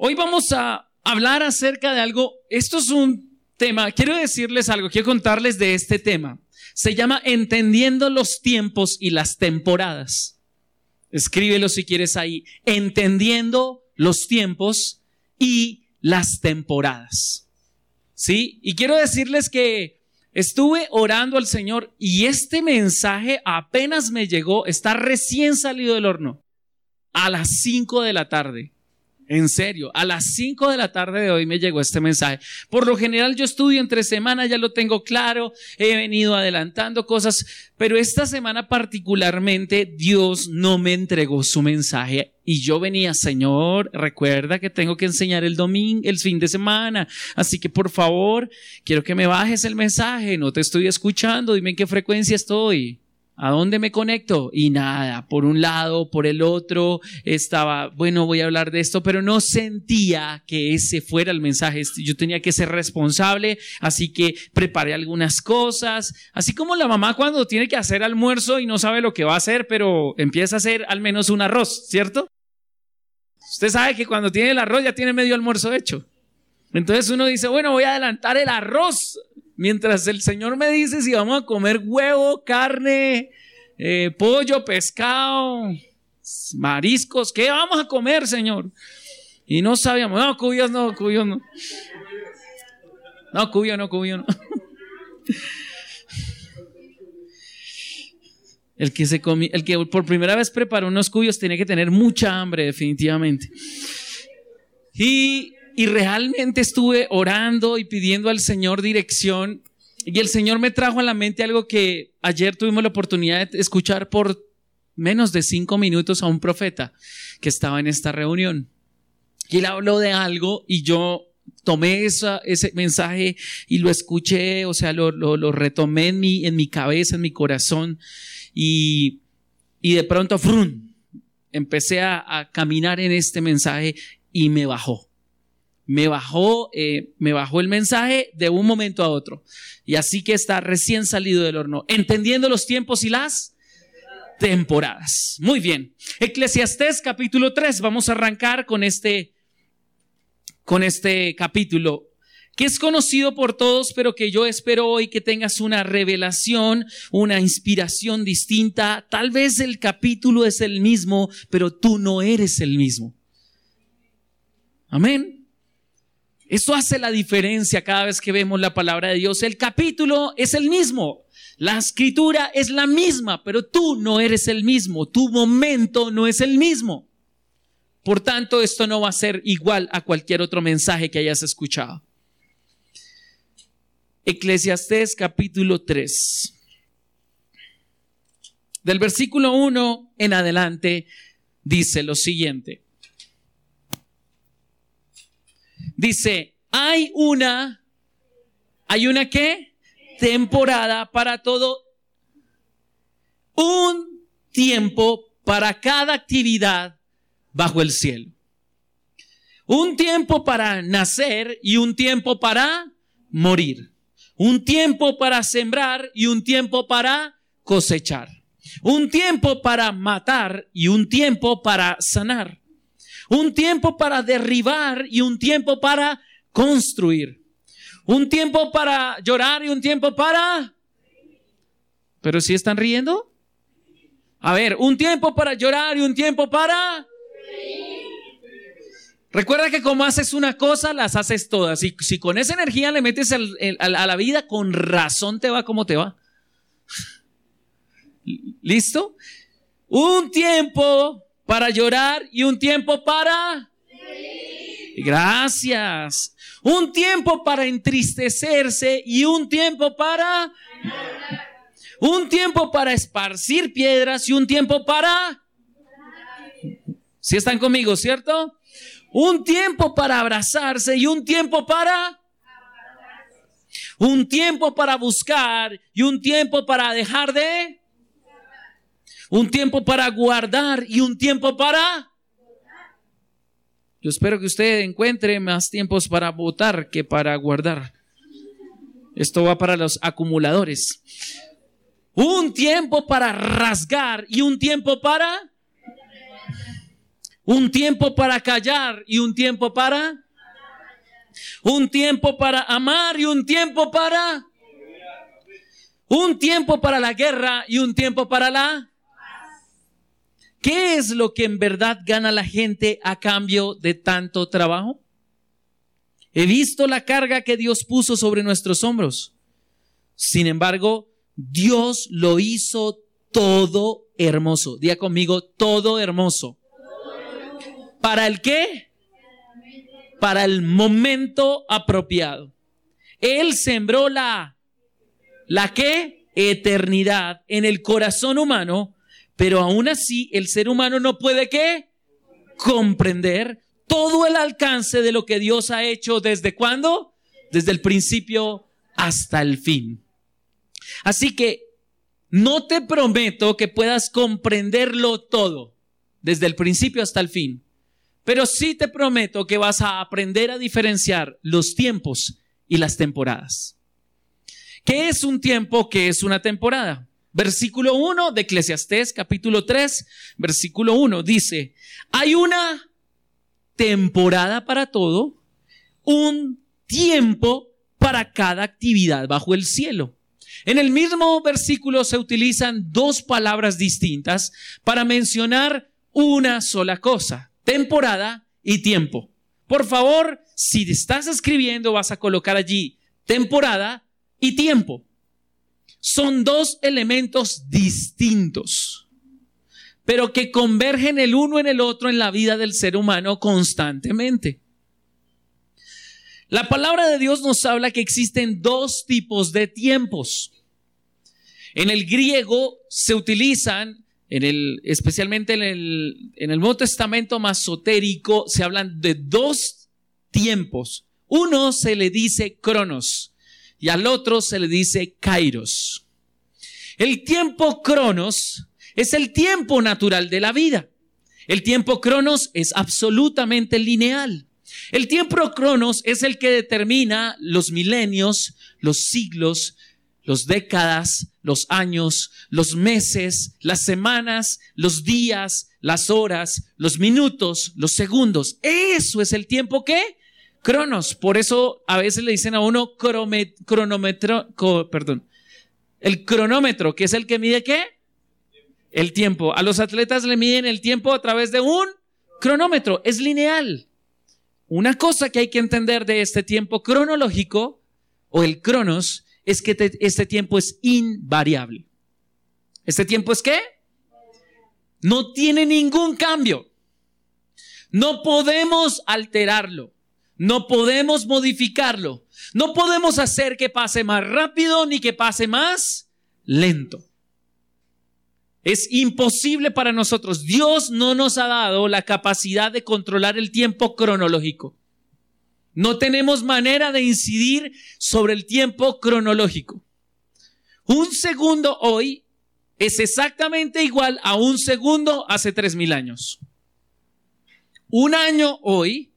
Hoy vamos a hablar acerca de algo, esto es un tema, quiero decirles algo, quiero contarles de este tema. Se llama Entendiendo los tiempos y las temporadas. Escríbelo si quieres ahí. Entendiendo los tiempos y las temporadas. ¿Sí? Y quiero decirles que estuve orando al Señor y este mensaje apenas me llegó, está recién salido del horno, a las 5 de la tarde. En serio, a las 5 de la tarde de hoy me llegó este mensaje. Por lo general yo estudio entre semana, ya lo tengo claro, he venido adelantando cosas, pero esta semana particularmente Dios no me entregó su mensaje y yo venía, Señor, recuerda que tengo que enseñar el domingo, el fin de semana, así que por favor, quiero que me bajes el mensaje, no te estoy escuchando, dime en qué frecuencia estoy. ¿A dónde me conecto? Y nada, por un lado, por el otro, estaba, bueno, voy a hablar de esto, pero no sentía que ese fuera el mensaje. Yo tenía que ser responsable, así que preparé algunas cosas, así como la mamá cuando tiene que hacer almuerzo y no sabe lo que va a hacer, pero empieza a hacer al menos un arroz, ¿cierto? Usted sabe que cuando tiene el arroz ya tiene medio almuerzo hecho. Entonces uno dice, bueno, voy a adelantar el arroz Mientras el Señor me dice si vamos a comer huevo, carne, eh, pollo, pescado, mariscos, ¿qué vamos a comer, Señor? Y no sabíamos, no, cuyos no, cuyos no. No, cuyo no, cuyo no. El que, se comi el que por primera vez preparó unos cuyos tiene que tener mucha hambre, definitivamente. Y y realmente estuve orando y pidiendo al Señor dirección. Y el Señor me trajo a la mente algo que ayer tuvimos la oportunidad de escuchar por menos de cinco minutos a un profeta que estaba en esta reunión. Y él habló de algo y yo tomé esa, ese mensaje y lo escuché, o sea, lo, lo, retomé en mi, en mi cabeza, en mi corazón y, y de pronto, frun, empecé a, a caminar en este mensaje y me bajó me bajó, eh, me bajó el mensaje de un momento a otro. Y así que está recién salido del horno, entendiendo los tiempos y las temporadas. Muy bien. Eclesiastés capítulo 3. Vamos a arrancar con este, con este capítulo que es conocido por todos, pero que yo espero hoy que tengas una revelación, una inspiración distinta. Tal vez el capítulo es el mismo, pero tú no eres el mismo. Amén. Eso hace la diferencia cada vez que vemos la palabra de Dios. El capítulo es el mismo, la escritura es la misma, pero tú no eres el mismo, tu momento no es el mismo. Por tanto, esto no va a ser igual a cualquier otro mensaje que hayas escuchado. Eclesiastés capítulo 3. Del versículo 1 en adelante dice lo siguiente. Dice, hay una, hay una qué? Temporada para todo. Un tiempo para cada actividad bajo el cielo. Un tiempo para nacer y un tiempo para morir. Un tiempo para sembrar y un tiempo para cosechar. Un tiempo para matar y un tiempo para sanar. Un tiempo para derribar y un tiempo para construir. Un tiempo para llorar y un tiempo para... Pero si están riendo. A ver, un tiempo para llorar y un tiempo para... Recuerda que como haces una cosa, las haces todas. Y si con esa energía le metes a la vida, con razón te va como te va. ¿Listo? Un tiempo para llorar y un tiempo para... Gracias. Un tiempo para entristecerse y un tiempo para... Un tiempo para esparcir piedras y un tiempo para... Si están conmigo, ¿cierto? Un tiempo para abrazarse y un tiempo para... Un tiempo para buscar y un tiempo para dejar de... Un tiempo para guardar y un tiempo para... Yo espero que usted encuentre más tiempos para votar que para guardar. Esto va para los acumuladores. Un tiempo para rasgar y un tiempo para... Un tiempo para callar y un tiempo para... Un tiempo para amar y un tiempo para... Un tiempo para la guerra y un tiempo para la... ¿Qué es lo que en verdad gana la gente a cambio de tanto trabajo? He visto la carga que Dios puso sobre nuestros hombros. Sin embargo, Dios lo hizo todo hermoso. Diga conmigo, todo hermoso. ¿Para el qué? Para el momento apropiado. Él sembró la, la qué? Eternidad en el corazón humano, pero aún así el ser humano no puede qué? Comprender todo el alcance de lo que Dios ha hecho desde cuándo? Desde el principio hasta el fin. Así que no te prometo que puedas comprenderlo todo, desde el principio hasta el fin, pero sí te prometo que vas a aprender a diferenciar los tiempos y las temporadas. ¿Qué es un tiempo? ¿Qué es una temporada? Versículo 1 de Eclesiastés, capítulo 3, versículo 1 dice, hay una temporada para todo, un tiempo para cada actividad bajo el cielo. En el mismo versículo se utilizan dos palabras distintas para mencionar una sola cosa, temporada y tiempo. Por favor, si estás escribiendo, vas a colocar allí temporada y tiempo. Son dos elementos distintos, pero que convergen el uno en el otro en la vida del ser humano constantemente. La palabra de Dios nos habla que existen dos tipos de tiempos. En el griego se utilizan, en el, especialmente en el, en el Nuevo Testamento masotérico, se hablan de dos tiempos. Uno se le dice cronos y al otro se le dice kairos. El tiempo cronos es el tiempo natural de la vida. El tiempo cronos es absolutamente lineal. El tiempo cronos es el que determina los milenios, los siglos, los décadas, los años, los meses, las semanas, los días, las horas, los minutos, los segundos. Eso es el tiempo que cronos. Por eso a veces le dicen a uno cronómetro, perdón, el cronómetro, que es el que mide qué? El tiempo. A los atletas le miden el tiempo a través de un cronómetro. Es lineal. Una cosa que hay que entender de este tiempo cronológico o el cronos es que este tiempo es invariable. ¿Este tiempo es qué? No tiene ningún cambio. No podemos alterarlo. No podemos modificarlo. No podemos hacer que pase más rápido ni que pase más lento. Es imposible para nosotros. Dios no nos ha dado la capacidad de controlar el tiempo cronológico. No tenemos manera de incidir sobre el tiempo cronológico. Un segundo hoy es exactamente igual a un segundo hace tres mil años. Un año hoy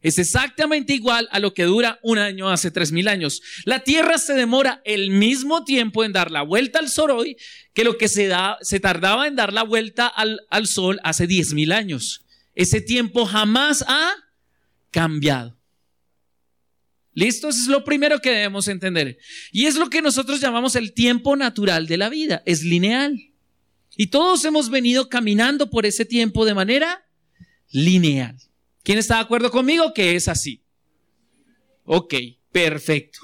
es exactamente igual a lo que dura un año hace tres mil años. La Tierra se demora el mismo tiempo en dar la vuelta al Sol hoy que lo que se, da, se tardaba en dar la vuelta al, al Sol hace diez mil años. Ese tiempo jamás ha cambiado. ¿Listo? Eso es lo primero que debemos entender. Y es lo que nosotros llamamos el tiempo natural de la vida. Es lineal. Y todos hemos venido caminando por ese tiempo de manera lineal. ¿Quién está de acuerdo conmigo que es así? Ok, perfecto.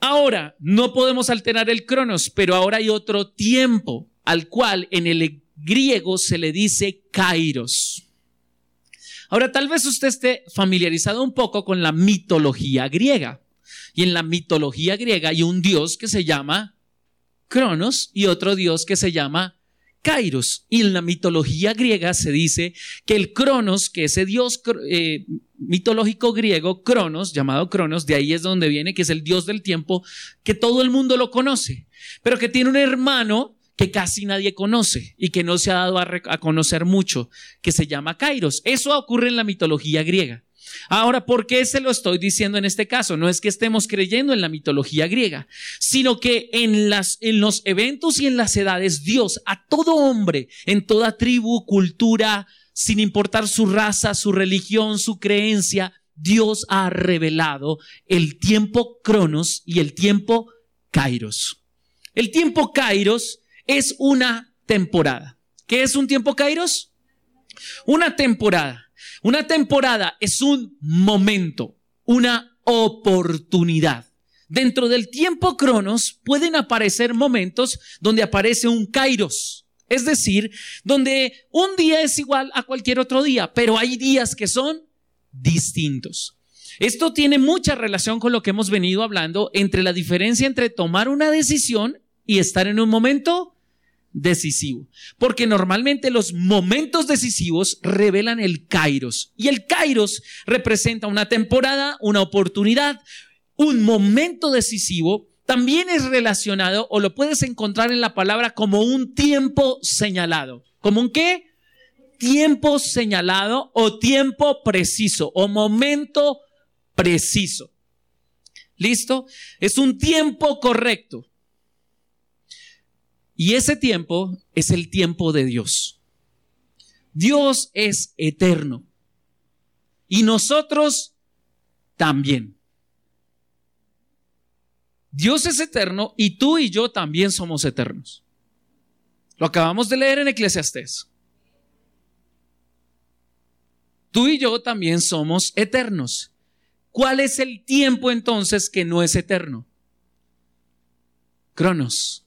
Ahora, no podemos alterar el cronos, pero ahora hay otro tiempo al cual en el griego se le dice kairos. Ahora, tal vez usted esté familiarizado un poco con la mitología griega. Y en la mitología griega hay un dios que se llama Cronos y otro dios que se llama Kairos. Y en la mitología griega se dice que el Cronos, que ese dios eh, mitológico griego, Cronos, llamado Cronos, de ahí es donde viene, que es el dios del tiempo, que todo el mundo lo conoce, pero que tiene un hermano que casi nadie conoce y que no se ha dado a, conocer mucho, que se llama Kairos. Eso ocurre en la mitología griega. Ahora, ¿por qué se lo estoy diciendo en este caso? No es que estemos creyendo en la mitología griega, sino que en, las, en los eventos y en las edades Dios a todo hombre, en toda tribu, cultura, sin importar su raza, su religión, su creencia, Dios ha revelado el tiempo cronos y el tiempo kairos. El tiempo kairos es una temporada. ¿Qué es un tiempo kairos? Una temporada. Una temporada es un momento, una oportunidad. Dentro del tiempo cronos pueden aparecer momentos donde aparece un kairos, es decir, donde un día es igual a cualquier otro día, pero hay días que son distintos. Esto tiene mucha relación con lo que hemos venido hablando entre la diferencia entre tomar una decisión y estar en un momento decisivo. Porque normalmente los momentos decisivos revelan el kairos. Y el kairos representa una temporada, una oportunidad, un momento decisivo. También es relacionado o lo puedes encontrar en la palabra como un tiempo señalado. ¿Como un qué? Tiempo señalado o tiempo preciso o momento preciso. ¿Listo? Es un tiempo correcto. Y ese tiempo es el tiempo de Dios. Dios es eterno. Y nosotros también. Dios es eterno y tú y yo también somos eternos. Lo acabamos de leer en Eclesiastés. Tú y yo también somos eternos. ¿Cuál es el tiempo entonces que no es eterno? Cronos.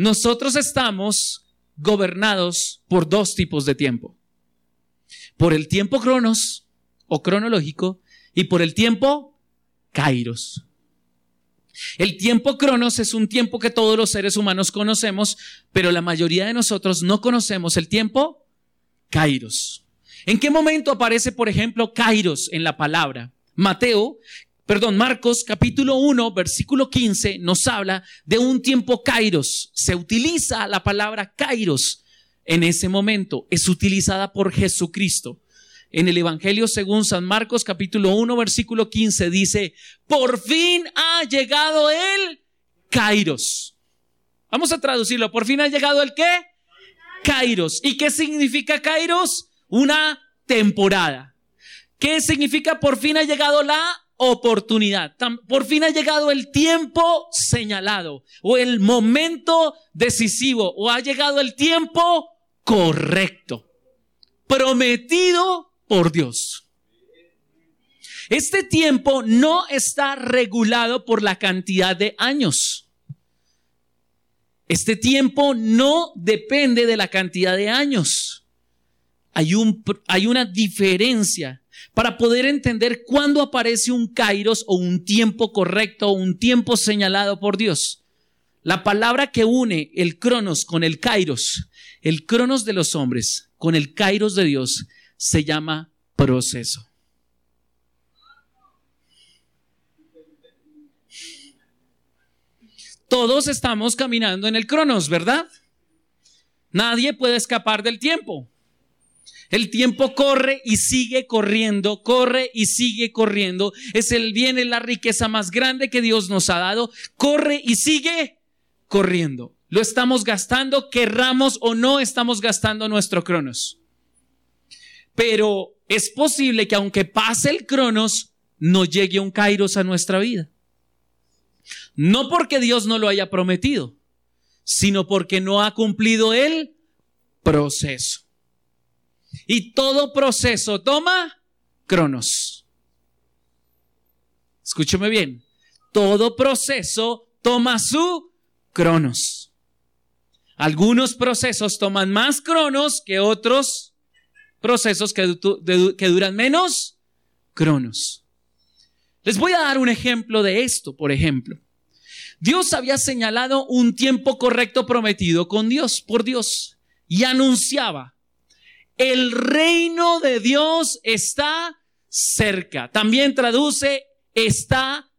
Nosotros estamos gobernados por dos tipos de tiempo. Por el tiempo cronos o cronológico y por el tiempo kairos. El tiempo cronos es un tiempo que todos los seres humanos conocemos, pero la mayoría de nosotros no conocemos el tiempo kairos. ¿En qué momento aparece, por ejemplo, kairos en la palabra? Mateo perdón, Marcos capítulo 1, versículo 15 nos habla de un tiempo kairos. Se utiliza la palabra kairos en ese momento. Es utilizada por Jesucristo. En el Evangelio según San Marcos capítulo 1, versículo 15 dice, por fin ha llegado el kairos. Vamos a traducirlo. Por fin ha llegado el qué? Kairos. ¿Y qué significa kairos? Una temporada. ¿Qué significa por fin ha llegado la oportunidad. Por fin ha llegado el tiempo señalado o el momento decisivo o ha llegado el tiempo correcto, prometido por Dios. Este tiempo no está regulado por la cantidad de años. Este tiempo no depende de la cantidad de años. Hay, un, hay una diferencia para poder entender cuándo aparece un kairos o un tiempo correcto o un tiempo señalado por Dios. La palabra que une el cronos con el kairos, el cronos de los hombres con el kairos de Dios, se llama proceso. Todos estamos caminando en el cronos, ¿verdad? Nadie puede escapar del tiempo. El tiempo corre y sigue corriendo, corre y sigue corriendo. Es el bien, es la riqueza más grande que Dios nos ha dado. Corre y sigue corriendo. Lo estamos gastando, querramos o no estamos gastando nuestro cronos. Pero es posible que aunque pase el cronos, no llegue un kairos a nuestra vida. No porque Dios no lo haya prometido, sino porque no ha cumplido el proceso. Y todo proceso toma cronos. Escúcheme bien. Todo proceso toma su cronos. Algunos procesos toman más cronos que otros procesos que, que duran menos cronos. Les voy a dar un ejemplo de esto, por ejemplo. Dios había señalado un tiempo correcto prometido con Dios, por Dios, y anunciaba el reino de Dios está cerca. También traduce, está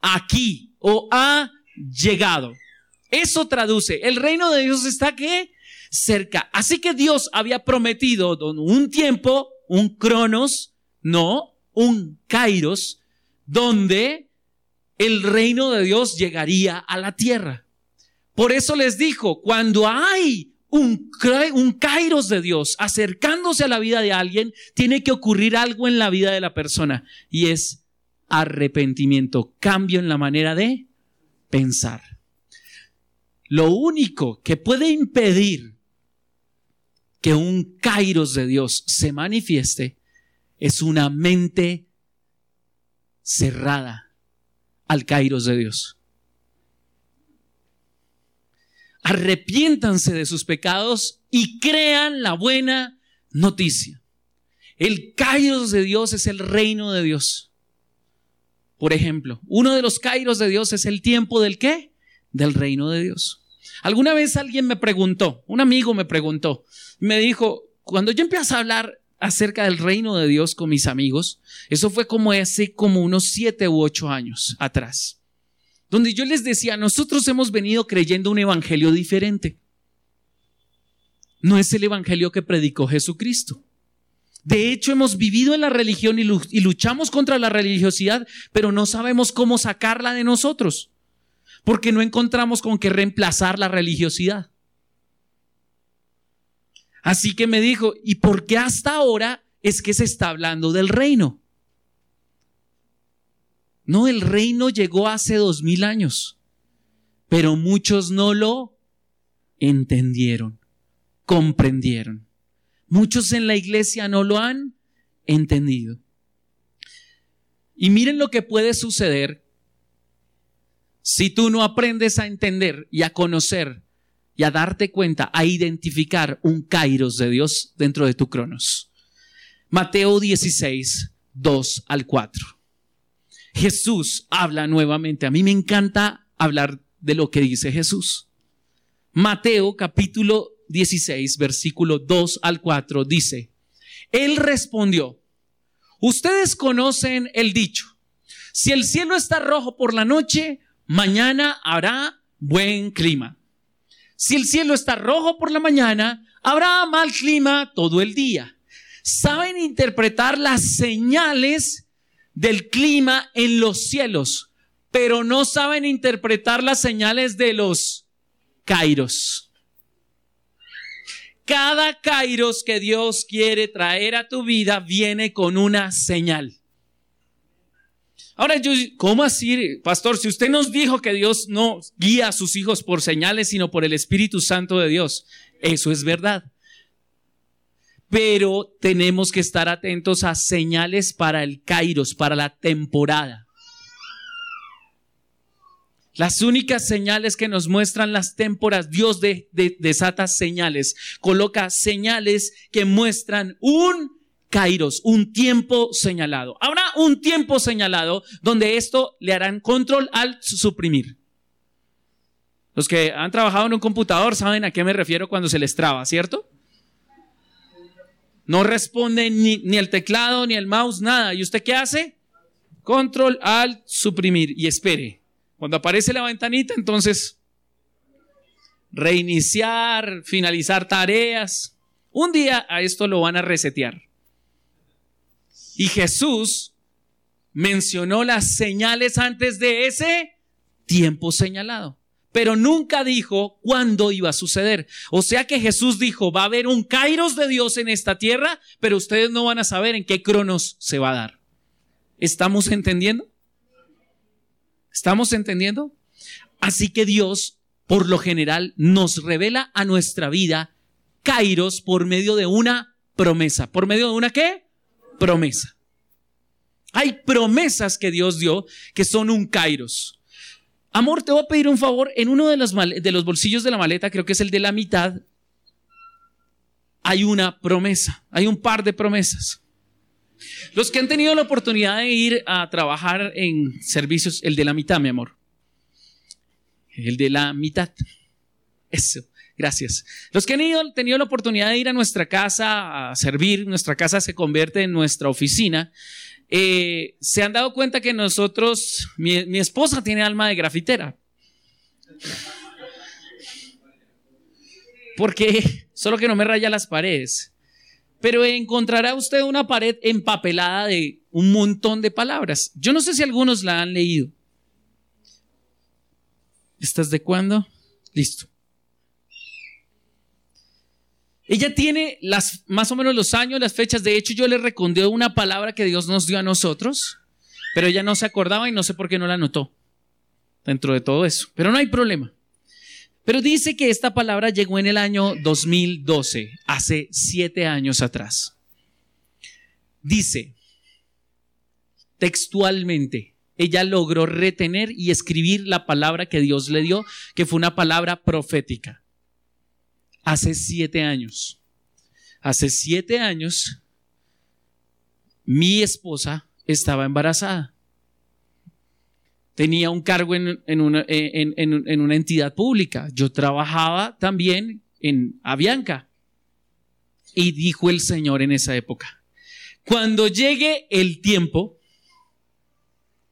aquí o ha llegado. Eso traduce, el reino de Dios está aquí cerca. Así que Dios había prometido un tiempo, un cronos, no, un kairos, donde el reino de Dios llegaría a la tierra. Por eso les dijo, cuando hay un, kairos de Dios acercándose a la vida de alguien, tiene que ocurrir algo en la vida de la persona y es arrepentimiento, cambio en la manera de pensar. Lo único que puede impedir que un kairos de Dios se manifieste es una mente cerrada al kairos de Dios. Arrepiéntanse de sus pecados y crean la buena noticia. El kairos de Dios es el reino de Dios. Por ejemplo, uno de los kairos de Dios es el tiempo del qué? Del reino de Dios. Alguna vez alguien me preguntó, un amigo me preguntó, me dijo, cuando yo empecé a hablar acerca del reino de Dios con mis amigos, eso fue como hace como unos siete u ocho años atrás, donde yo les decía, nosotros hemos venido creyendo un evangelio diferente. No es el evangelio que predicó Jesucristo. De hecho, hemos vivido en la religión y luchamos contra la religiosidad, pero no sabemos cómo sacarla de nosotros, porque no encontramos con qué reemplazar la religiosidad. Así que me dijo, ¿y por qué hasta ahora es que se está hablando del reino? No, el reino llegó hace dos mil años, pero muchos no lo entendieron, comprendieron. Muchos en la iglesia no lo han entendido. Y miren lo que puede suceder si tú no aprendes a entender y a conocer y a darte cuenta, a identificar un kairos de Dios dentro de tu cronos. Mateo 16, 2 al 4. Jesús habla nuevamente. A mí me encanta hablar de lo que dice Jesús. Mateo capítulo 16, versículo 2 al 4 dice, Él respondió, ustedes conocen el dicho, si el cielo está rojo por la noche, mañana habrá buen clima. Si el cielo está rojo por la mañana, habrá mal clima todo el día. Saben interpretar las señales del clima en los cielos, pero no saben interpretar las señales de los kairos. Cada kairos que Dios quiere traer a tu vida viene con una señal. Ahora yo, ¿cómo así, pastor? Si usted nos dijo que Dios no guía a sus hijos por señales, sino por el Espíritu Santo de Dios, eso es verdad. Pero tenemos que estar atentos a señales para el kairos, para la temporada. Las únicas señales que nos muestran las témporas, Dios de, desata señales, coloca señales que muestran un kairos, un tiempo señalado. Habrá un tiempo señalado donde esto le harán control al suprimir. Los que han trabajado en un computador saben a qué me refiero cuando se les traba, ¿cierto? No responde ni, ni el teclado, ni el mouse, nada. ¿Y usted qué hace? Control al suprimir y espere. Cuando aparece la ventanita, entonces reiniciar, finalizar tareas. Un día a esto lo van a resetear. Y Jesús mencionó las señales antes de ese tiempo señalado, pero nunca dijo cuándo iba a suceder. O sea que Jesús dijo, va a haber un kairos de Dios en esta tierra, pero ustedes no van a saber en qué cronos se va a dar. ¿Estamos entendiendo? ¿Estamos entendiendo? Así que Dios, por lo general, nos revela a nuestra vida Kairos por medio de una promesa. ¿Por medio de una qué? Promesa. Hay promesas que Dios dio que son un Kairos. Amor, te voy a pedir un favor. En uno de los, bolsillos de la maleta, creo que es el de la mitad, hay una promesa. Hay un par de promesas. Los que han tenido la oportunidad de ir a trabajar en servicios, el de la mitad, mi amor. El de la mitad. Eso, gracias. Los que han tenido la oportunidad de ir a nuestra casa a servir, nuestra casa se convierte en nuestra oficina. Eh, se han dado cuenta que nosotros, mi, esposa tiene alma de grafitera. Porque solo que no me raya las paredes pero encontrará usted una pared empapelada de un montón de palabras. Yo no sé si algunos la han leído. ¿Estás de cuándo? Listo. Ella tiene las, más o menos los años, las fechas. De hecho, yo le recondé una palabra que Dios nos dio a nosotros, pero ella no se acordaba y no sé por qué no la anotó dentro de todo eso. Pero no hay problema. Pero dice que esta palabra llegó en el año 2012, hace siete años atrás. Dice, textualmente, ella logró retener y escribir la palabra que Dios le dio, que fue una palabra profética. Hace siete años. Hace siete años, mi esposa estaba embarazada. Tenía un cargo en, una, en, una, entidad pública. Yo trabajaba también en Avianca. Y dijo el Señor en esa época, cuando llegue el tiempo,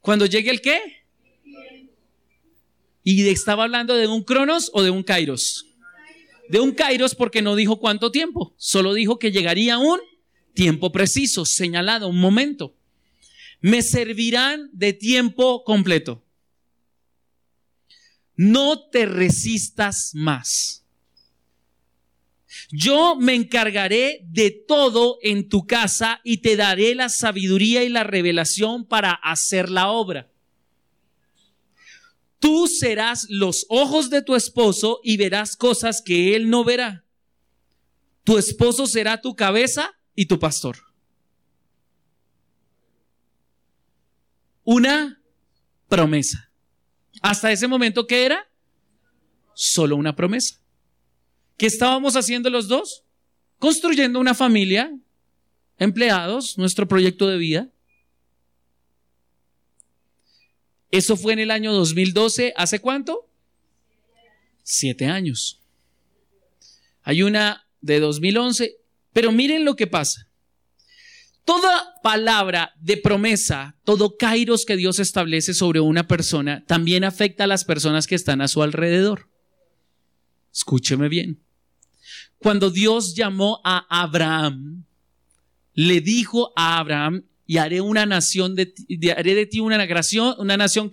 cuando llegue el qué? Y estaba hablando de un cronos o de un kairos. De un kairos porque no dijo cuánto tiempo, solo dijo que llegaría un tiempo preciso, señalado, un momento. Me servirán de tiempo completo. No te resistas más. Yo me encargaré de todo en tu casa y te daré la sabiduría y la revelación para hacer la obra. Tú serás los ojos de tu esposo y verás cosas que él no verá. Tu esposo será tu cabeza y tu pastor. Una promesa. Hasta ese momento, ¿qué era? Solo una promesa. ¿Qué estábamos haciendo los dos? Construyendo una familia, empleados, nuestro proyecto de vida. Eso fue en el año 2012. ¿Hace cuánto? Siete años. Hay una de 2011. Pero miren lo que pasa. Toda palabra de promesa, todo kairos que Dios establece sobre una persona, también afecta a las personas que están a su alrededor. Escúcheme bien. Cuando Dios llamó a Abraham, le dijo a Abraham, y haré una nación de, haré de ti una nación, una nación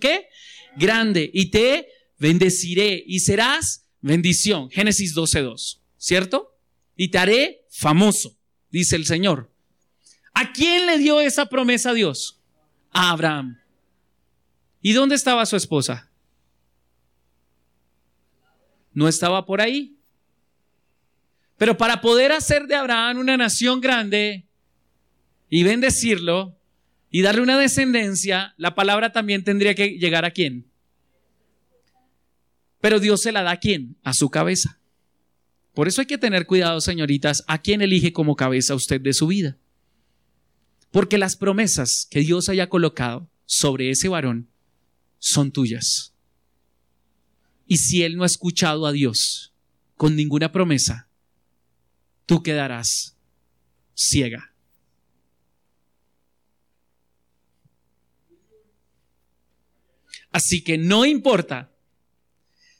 grande, y te bendeciré, y serás bendición. Génesis 12.2, ¿cierto? Y te haré famoso, dice el Señor. ¿A quién le dio esa promesa Dios? A Abraham. ¿Y dónde estaba su esposa? no estaba por ahí. Pero para poder hacer de Abraham una nación grande y bendecirlo y darle una descendencia, la palabra también tendría que llegar a quién. Pero Dios se la da a quién? A su cabeza. Por eso hay que tener cuidado, señoritas, a quién elige como cabeza usted de su vida. Porque las promesas que Dios haya colocado sobre ese varón son tuyas. Y si él no ha escuchado a Dios con ninguna promesa, tú quedarás ciega. Así que no importa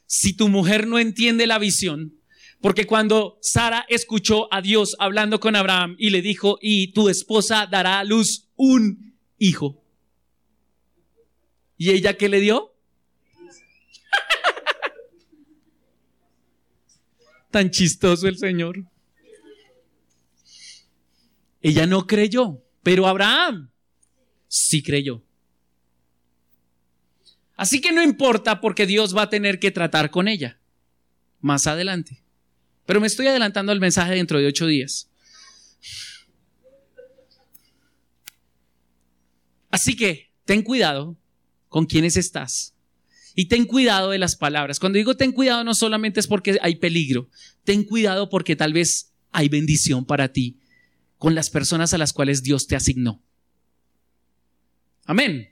si tu mujer no entiende la visión, porque cuando Sara escuchó a Dios hablando con Abraham y le dijo, y tu esposa dará a luz un hijo. ¿Y ella qué le dio? Tan chistoso el Señor. Ella no creyó, pero Abraham sí creyó. Así que no importa porque Dios va a tener que tratar con ella más adelante. Pero me estoy adelantando al mensaje dentro de ocho días. Así que ten cuidado con quienes estás y ten cuidado de las palabras. Cuando digo ten cuidado no solamente es porque hay peligro, ten cuidado porque tal vez hay bendición para ti con las personas a las cuales Dios te asignó. Amén.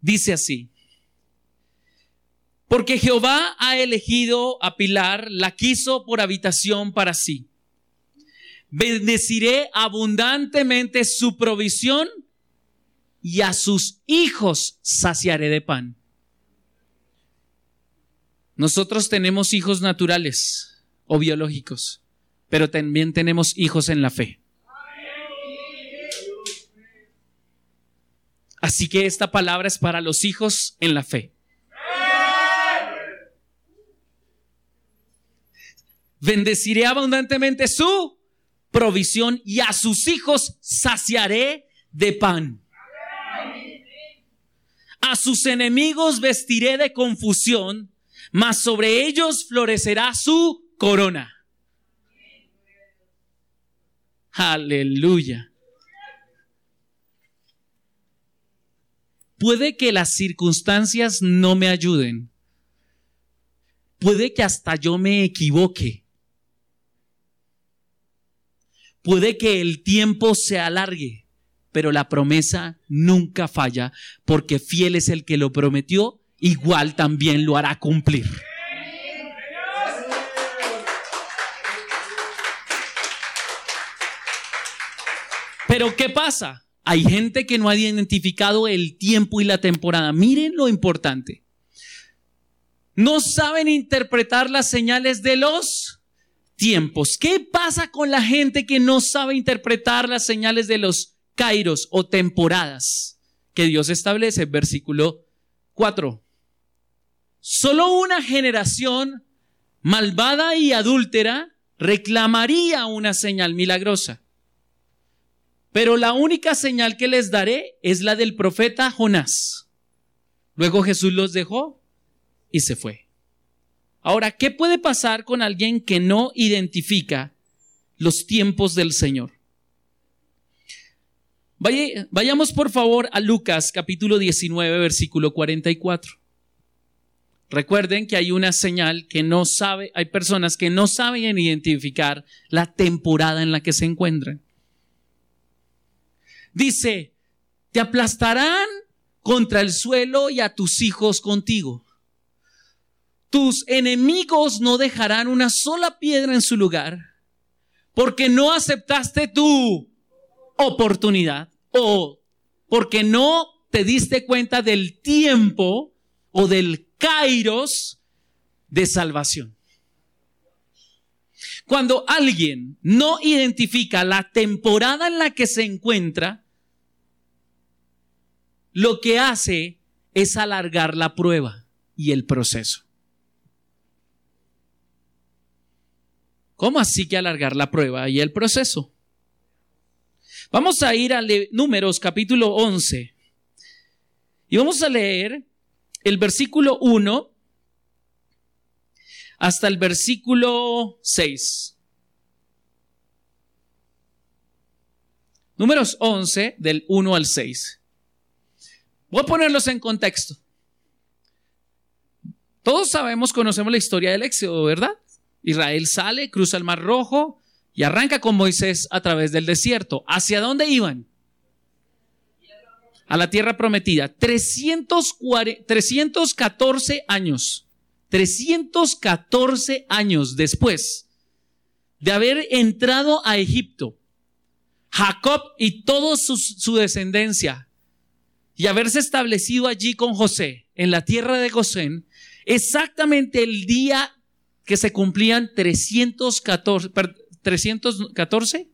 Dice así, porque Jehová ha elegido a Pilar, la quiso por habitación para sí. Bendeciré abundantemente su provisión y a sus hijos saciaré de pan. Nosotros tenemos hijos naturales o biológicos, pero también tenemos hijos en la fe. Así que esta palabra es para los hijos en la fe. Bendeciré abundantemente su provisión y a sus hijos saciaré de pan. A sus enemigos vestiré de confusión, mas sobre ellos florecerá su corona. Aleluya. Puede que las circunstancias no me ayuden. Puede que hasta yo me equivoque. Puede que el tiempo se alargue, pero la promesa nunca falla, porque fiel es el que lo prometió, igual también lo hará cumplir. Pero ¿qué pasa? Hay gente que no ha identificado el tiempo y la temporada. Miren lo importante. No saben interpretar las señales de los tiempos. ¿Qué pasa con la gente que no sabe interpretar las señales de los kairos o temporadas que Dios establece? Versículo 4. Solo una generación malvada y adúltera reclamaría una señal milagrosa. Pero la única señal que les daré es la del profeta Jonás. Luego Jesús los dejó y se fue. Ahora, ¿qué puede pasar con alguien que no identifica los tiempos del Señor? vayamos por favor a Lucas capítulo 19, versículo 44. Recuerden que hay una señal que no sabe, hay personas que no saben identificar la temporada en la que se encuentran. Dice, te aplastarán contra el suelo y a tus hijos contigo. Tus enemigos no dejarán una sola piedra en su lugar porque no aceptaste tu oportunidad o porque no te diste cuenta del tiempo o del kairos de salvación. Cuando alguien no identifica la temporada en la que se encuentra, lo que hace es alargar la prueba y el proceso. ¿Cómo así que alargar la prueba y el proceso? Vamos a ir a Números capítulo 11 y vamos a leer el versículo 1 hasta el versículo 6. Números 11 del 1 al 6. Voy a ponerlos en contexto. Todos sabemos, conocemos la historia del éxodo, ¿verdad? Israel sale, cruza el Mar Rojo y arranca con Moisés a través del desierto. ¿Hacia dónde iban? A la tierra prometida. 314 años. 314 años después de haber entrado a Egipto. Jacob y toda su descendencia y haberse establecido allí con José en la tierra de Gosén, exactamente el día que se cumplían 314, 314,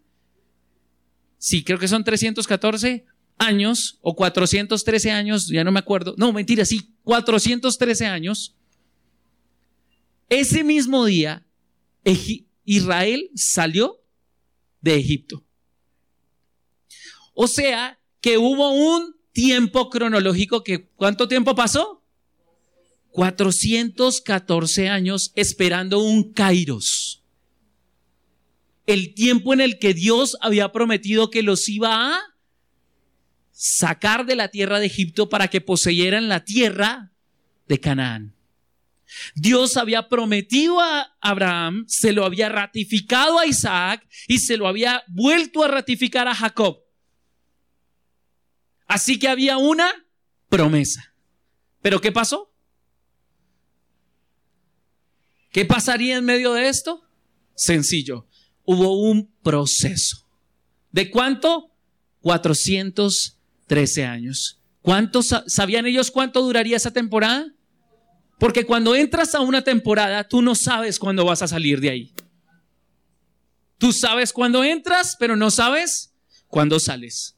sí, creo que son 314 años o 413 años, ya no me acuerdo, no, mentira, sí, 413 años, ese mismo día Israel salió de Egipto. O sea que hubo un tiempo cronológico que ¿cuánto tiempo pasó? 414 años esperando un Kairos. El tiempo en el que Dios había prometido que los iba a sacar de la tierra de Egipto para que poseyeran la tierra de Canaán. Dios había prometido a Abraham, se lo había ratificado a Isaac y se lo había vuelto a ratificar a Jacob. Así que había una promesa. ¿Pero qué pasó? ¿Qué pasaría en medio de esto? Sencillo. Hubo un proceso. ¿De cuánto? 413 años. ¿Cuántos sabían ellos cuánto duraría esa temporada? Porque cuando entras a una temporada, tú no sabes cuándo vas a salir de ahí. Tú sabes cuándo entras, pero no sabes cuándo sales.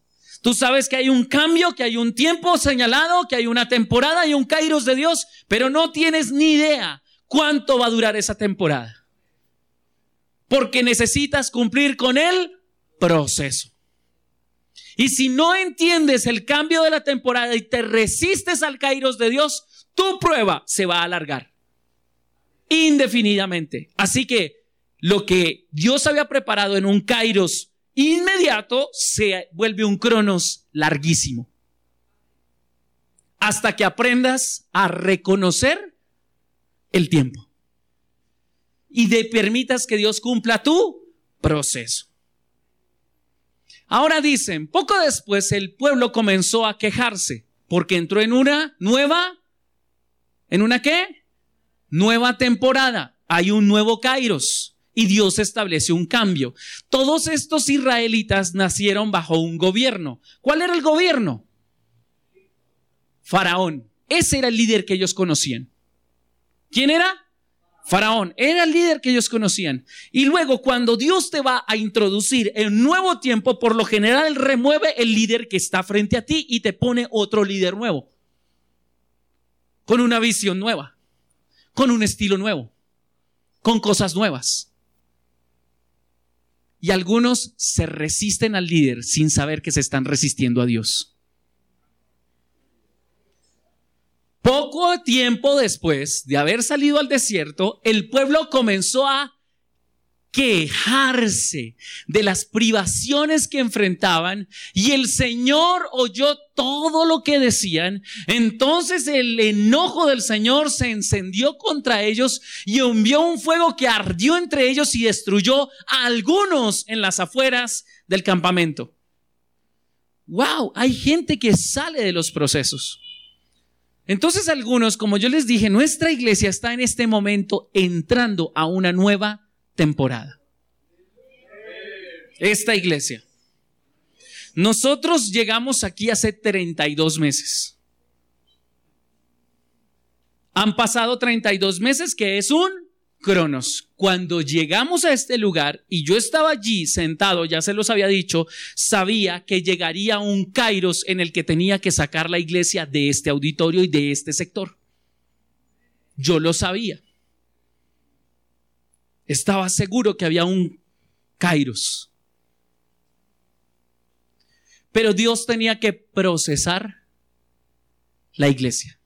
Tú sabes que hay un cambio, que hay un tiempo señalado, que hay una temporada y un kairos de Dios, pero no tienes ni idea cuánto va a durar esa temporada. porque necesitas cumplir con el proceso. Y si no entiendes el cambio de la temporada y te resistes al kairos de Dios, tu prueba se va a alargar indefinidamente. Así que lo que Dios había preparado en un kairos inmediato se vuelve un cronos larguísimo. Hasta que aprendas a reconocer el tiempo. Y te permitas que Dios cumpla tu proceso. Ahora dicen, poco después el pueblo comenzó a quejarse porque entró en una nueva, ¿en una qué? Nueva temporada. Hay un nuevo Kairos y Dios estableció un cambio. Todos estos israelitas nacieron bajo un gobierno. ¿Cuál era el gobierno? Faraón. Ese era el líder que ellos conocían. ¿Quién era? Faraón era el líder que ellos conocían. Y luego cuando Dios te va a introducir en nuevo tiempo, por lo general remueve el líder que está frente a ti y te pone otro líder nuevo. Con una visión nueva, con un estilo nuevo, con cosas nuevas. Y algunos se resisten al líder sin saber que se están resistiendo a Dios. Poco tiempo después de haber salido al desierto, el pueblo comenzó a quejarse de las privaciones que enfrentaban y el Señor oyó todo lo que decían. Entonces el enojo del Señor se encendió contra ellos y envió un fuego que ardió entre ellos y destruyó a algunos en las afueras del campamento. Wow, hay gente que sale de los procesos. Entonces algunos, como yo les dije, nuestra iglesia está en este momento entrando a una nueva temporada. Esta iglesia. Nosotros llegamos aquí hace 32 meses. Han pasado 32 meses que es un Cronos, cuando llegamos a este lugar y yo estaba allí sentado, ya se los había dicho, sabía que llegaría un Kairos en el que tenía que sacar la iglesia de este auditorio y de este sector. Yo lo sabía. Estaba seguro que había un Kairos. Pero Dios tenía que procesar la iglesia.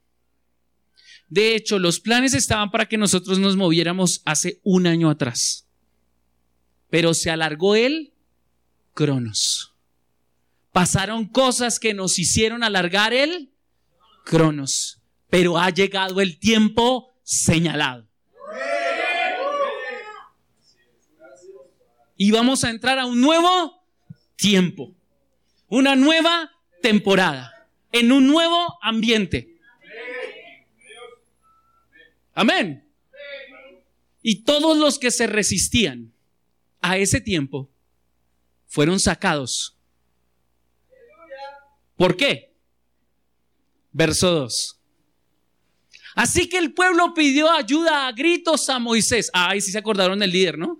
De hecho, los planes estaban para que nosotros nos moviéramos hace un año atrás. Pero se alargó el cronos. Pasaron cosas que nos hicieron alargar el cronos. Pero ha llegado el tiempo señalado. Y vamos a entrar a un nuevo tiempo. Una nueva temporada. En un nuevo ambiente. Amén. Y todos los que se resistían a ese tiempo fueron sacados. ¿Por qué? Verso 2. Así que el pueblo pidió ayuda a gritos a Moisés. Ay, sí se acordaron del líder, ¿no?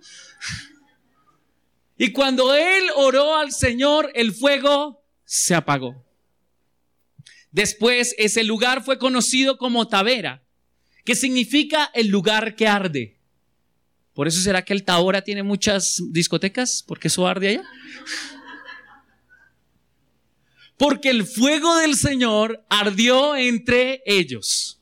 Y cuando él oró al Señor, el fuego se apagó. Después ese lugar fue conocido como Tavera que significa el lugar que arde. Por eso será que el Tahora tiene muchas discotecas, porque eso arde allá. Porque el fuego del Señor ardió entre ellos.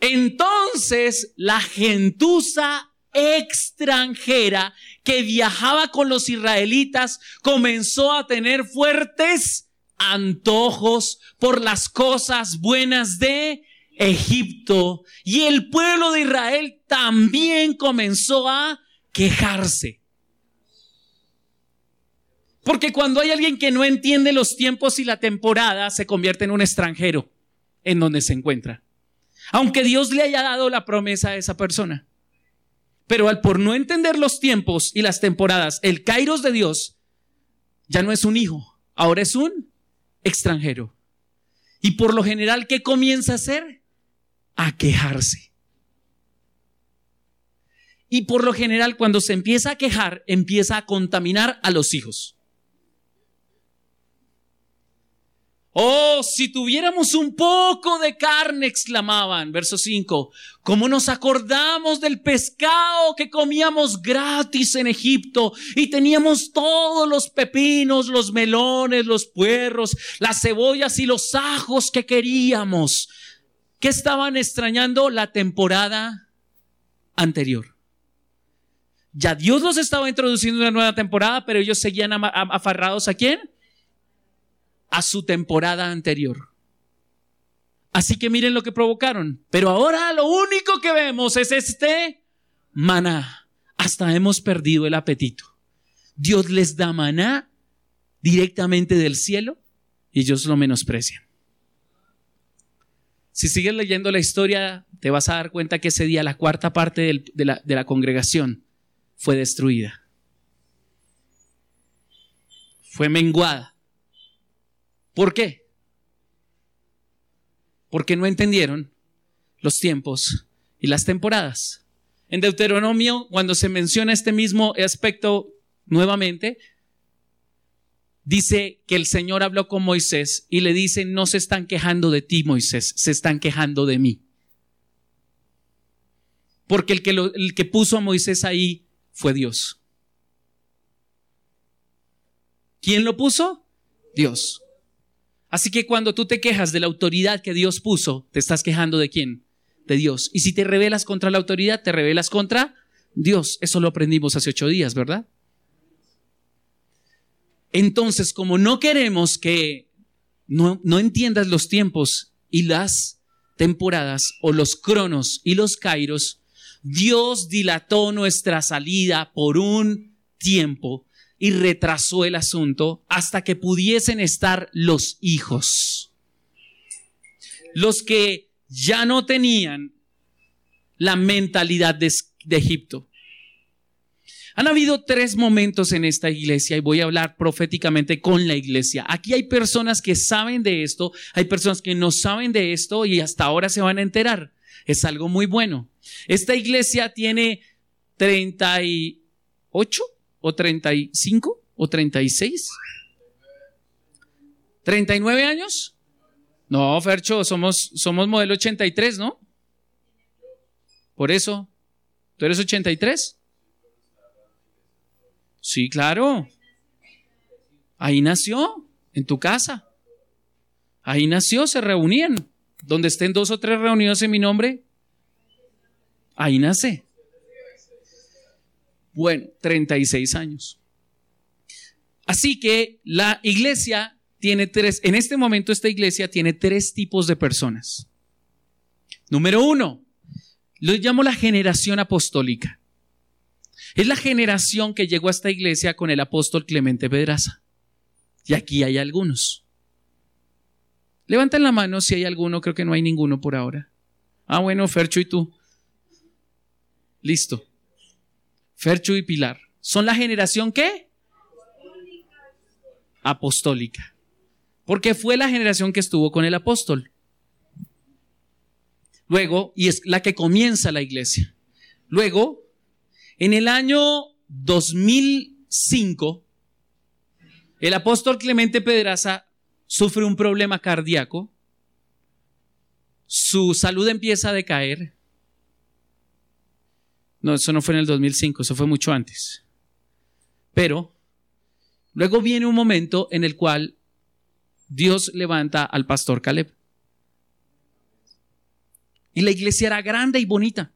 Entonces la gentuza extranjera que viajaba con los israelitas comenzó a tener fuertes antojos por las cosas buenas de Egipto y el pueblo de Israel también comenzó a quejarse. Porque cuando hay alguien que no entiende los tiempos y la temporada, se convierte en un extranjero en donde se encuentra. Aunque Dios le haya dado la promesa a esa persona. Pero al por no entender los tiempos y las temporadas, el Kairos de Dios ya no es un hijo, ahora es un extranjero. Y por lo general, ¿qué comienza a hacer? a quejarse. Y por lo general, cuando se empieza a quejar, empieza a contaminar a los hijos. Oh, si tuviéramos un poco de carne, exclamaban, verso 5, ¿cómo nos acordamos del pescado que comíamos gratis en Egipto y teníamos todos los pepinos, los melones, los puerros, las cebollas y los ajos que queríamos? ¿Qué estaban extrañando la temporada anterior? Ya Dios los estaba introduciendo en una nueva temporada, pero ellos seguían afarrados a quién? A su temporada anterior. Así que miren lo que provocaron. Pero ahora lo único que vemos es este maná. Hasta hemos perdido el apetito. Dios les da maná directamente del cielo y ellos lo menosprecian. Si sigues leyendo la historia, te vas a dar cuenta que ese día la cuarta parte de, la, de la congregación fue destruida. Fue menguada. ¿Por qué? Porque no entendieron los tiempos y las temporadas. En Deuteronomio, cuando se menciona este mismo aspecto nuevamente, dice que el Señor habló con Moisés y le dice, no se están quejando de ti, Moisés, se están quejando de mí. Porque el que, el que puso a Moisés ahí fue Dios. ¿Quién lo puso? Dios. Así que cuando tú te quejas de la autoridad que Dios puso, te estás quejando de quién? De Dios. Y si te rebelas contra la autoridad, te rebelas contra Dios. Eso lo aprendimos hace ocho días, ¿verdad? Entonces, como no queremos que no, entiendas los tiempos y las temporadas o los cronos y los kairos, Dios dilató nuestra salida por un tiempo y retrasó el asunto hasta que pudiesen estar los hijos. Los que ya no tenían la mentalidad de, Egipto. Han habido tres momentos en esta iglesia y voy a hablar proféticamente con la iglesia. Aquí hay personas que saben de esto, hay personas que no saben de esto y hasta ahora se van a enterar. Es algo muy bueno. Esta iglesia tiene 38 o 35 o 36. ¿39 años? No, Fercho, somos, somos modelo 83, ¿no? Por eso. ¿Tú eres 83? Sí, claro. Ahí nació, en tu casa. Ahí nació, se reunían. Donde estén dos o tres reunidos en mi nombre, ahí nace. Bueno, 36 años. Así que la iglesia tiene tres, en este momento esta iglesia tiene tres tipos de personas. Número uno, lo llamo la generación apostólica. Es la generación que llegó a esta iglesia con el apóstol Clemente Pedraza. Y aquí hay algunos. Levanten la mano si hay alguno, creo que no hay ninguno por ahora. Ah, bueno, Fercho y tú. Listo. Ferchu y Pilar. ¿Son la generación qué? Apostólica. Porque fue la generación que estuvo con el apóstol. Luego, y es la que comienza la iglesia. Luego, en el año 2005, el apóstol Clemente Pedraza sufre un problema cardíaco, su salud empieza a decaer, no, eso no fue en el 2005, eso fue mucho antes. Pero luego viene un momento en el cual Dios levanta al pastor Caleb. Y la iglesia era grande y bonita.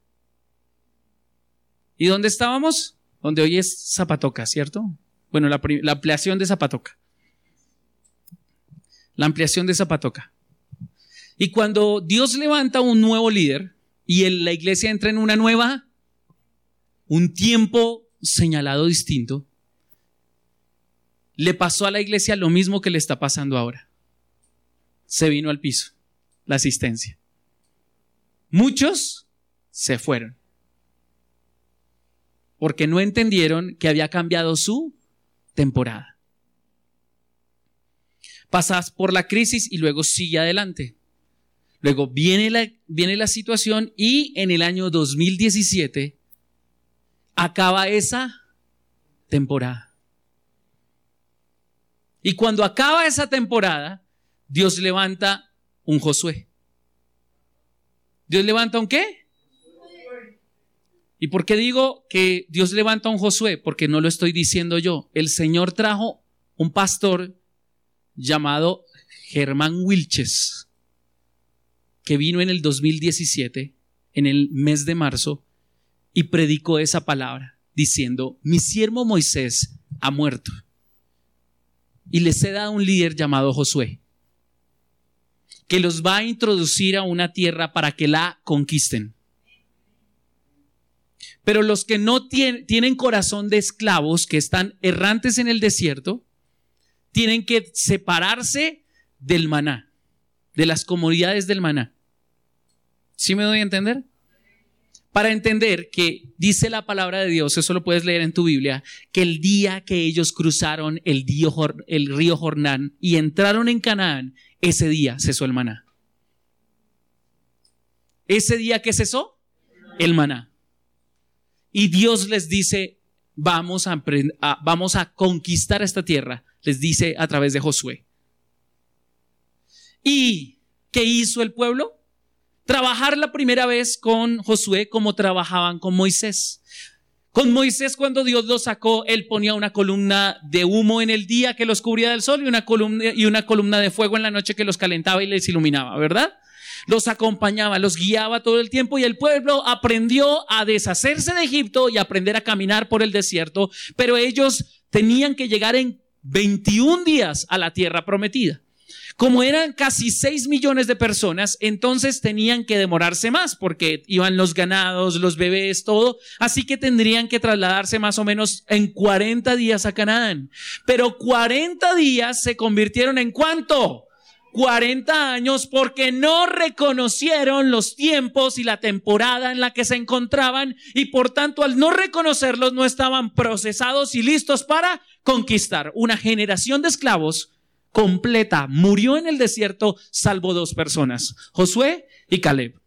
¿Y dónde estábamos? Donde hoy es Zapatoca, ¿cierto? Bueno, la, ampliación de Zapatoca. La ampliación de Zapatoca. Y cuando Dios levanta un nuevo líder y la iglesia entra en una nueva un tiempo señalado distinto, le pasó a la iglesia lo mismo que le está pasando ahora. Se vino al piso, la asistencia. Muchos se fueron porque no entendieron que había cambiado su temporada. Pasas por la crisis y luego sigue adelante. Luego viene la, viene la situación y en el año 2017 acaba esa temporada. Y cuando acaba esa temporada, Dios levanta un Josué. ¿Dios levanta un qué? ¿Y por qué digo que Dios levanta un Josué? Porque no lo estoy diciendo yo. El Señor trajo un pastor llamado Germán Wilches, que vino en el 2017, en el mes de marzo, y predicó esa palabra, diciendo, mi siervo Moisés ha muerto. Y les he dado un líder llamado Josué, que los va a introducir a una tierra para que la conquisten. Pero los que no tienen, corazón de esclavos, que están errantes en el desierto, tienen que separarse del maná, de las comodidades del maná. ¿Sí me doy a entender? Para entender que dice la palabra de Dios, eso lo puedes leer en tu Biblia, que el día que ellos cruzaron el, río Jordán y entraron en Canaán, ese día cesó el maná. Ese día que cesó, el maná. Y Dios les dice, vamos a, vamos a conquistar esta tierra, les dice a través de Josué. ¿Y qué hizo el pueblo? Trabajar la primera vez con Josué como trabajaban con Moisés. Con Moisés cuando Dios lo sacó, él ponía una columna de humo en el día que los cubría del sol y una columna, y una columna de fuego en la noche que los calentaba y les iluminaba, ¿verdad? Los acompañaba, los guiaba todo el tiempo y el pueblo aprendió a deshacerse de Egipto y aprender a caminar por el desierto, pero ellos tenían que llegar en 21 días a la tierra prometida. Como eran casi 6 millones de personas, entonces tenían que demorarse más porque iban los ganados, los bebés, todo. Así que tendrían que trasladarse más o menos en 40 días a Canaán. Pero 40 días se convirtieron en cuánto? 40 años porque no reconocieron los tiempos y la temporada en la que se encontraban y por tanto al no reconocerlos no estaban procesados y listos para conquistar. Una generación de esclavos completa murió en el desierto salvo dos personas, Josué y Caleb.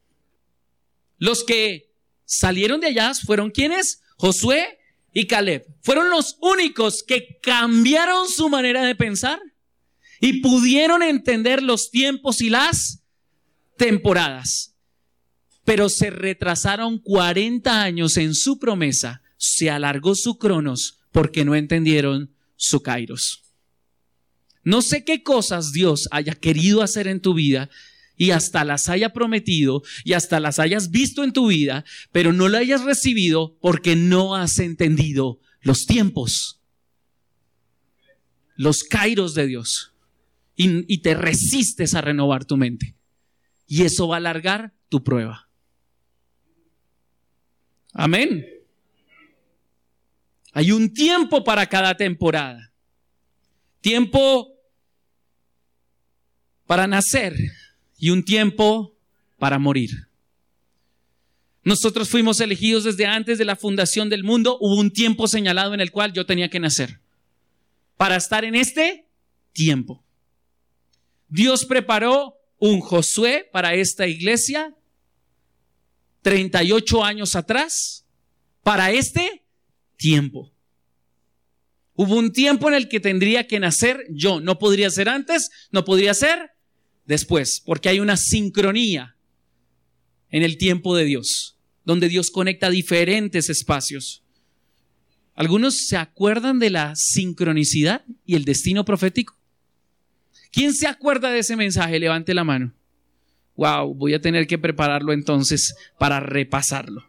Los que salieron de allá fueron quienes? Josué y Caleb. Fueron los únicos que cambiaron su manera de pensar y pudieron entender los tiempos y las temporadas. Pero se retrasaron 40 años en su promesa, se alargó su cronos porque no entendieron su kairos. No sé qué cosas Dios haya querido hacer en tu vida y hasta las haya prometido y hasta las hayas visto en tu vida, pero no la hayas recibido porque no has entendido los tiempos, los kairos de Dios y, y te resistes a renovar tu mente. Y eso va a alargar tu prueba. Amén. Hay un tiempo para cada temporada. Tiempo para nacer y un tiempo para morir. Nosotros fuimos elegidos desde antes de la fundación del mundo. Hubo un tiempo señalado en el cual yo tenía que nacer para estar en este tiempo. Dios preparó un Josué para esta iglesia 38 años atrás para este tiempo. Hubo un tiempo en el que tendría que nacer yo. No podría ser antes, no podría ser después, porque hay una sincronía en el tiempo de Dios, donde Dios conecta diferentes espacios. ¿Algunos se acuerdan de la sincronicidad y el destino profético? ¿Quién se acuerda de ese mensaje? Levante la mano. Wow, voy a tener que prepararlo entonces para repasarlo.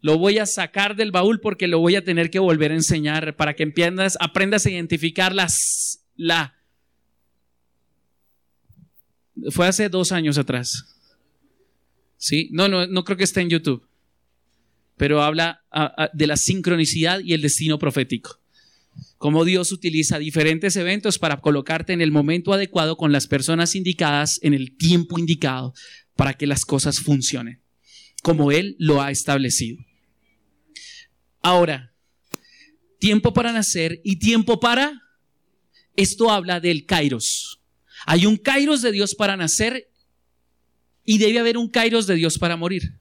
Lo voy a sacar del baúl porque lo voy a tener que volver a enseñar para que aprendas, aprendas a identificar las, la, fue hace dos años atrás. ¿Sí? No, no, no creo que esté en YouTube. Pero habla de la sincronicidad y el destino profético. Cómo Dios utiliza diferentes eventos para colocarte en el momento adecuado con las personas indicadas en el tiempo indicado para que las cosas funcionen. Como Él lo ha establecido. Ahora, tiempo para nacer y tiempo para... Esto habla del kairos. Hay un kairos de Dios para nacer y debe haber un kairos de Dios para morir.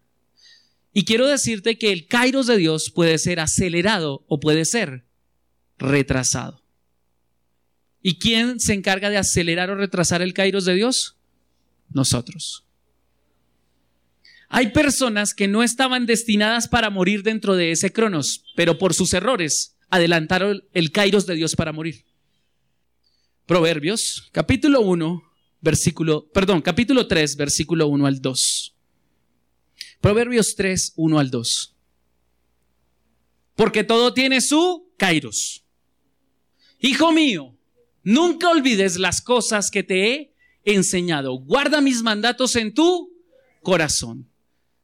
Y quiero decirte que el kairos de Dios puede ser acelerado o puede ser retrasado. ¿Y quién se encarga de acelerar o retrasar el kairos de Dios? Nosotros. Hay personas que no estaban destinadas para morir dentro de ese cronos, pero por sus errores adelantaron el kairos de Dios para morir. Proverbios, capítulo 1, versículo, perdón, capítulo 3, versículo 1 al 2. Proverbios 3, 1 al 2. Porque todo tiene su kairos. Hijo mío, nunca olvides las cosas que te he enseñado. Guarda mis mandatos en tu corazón.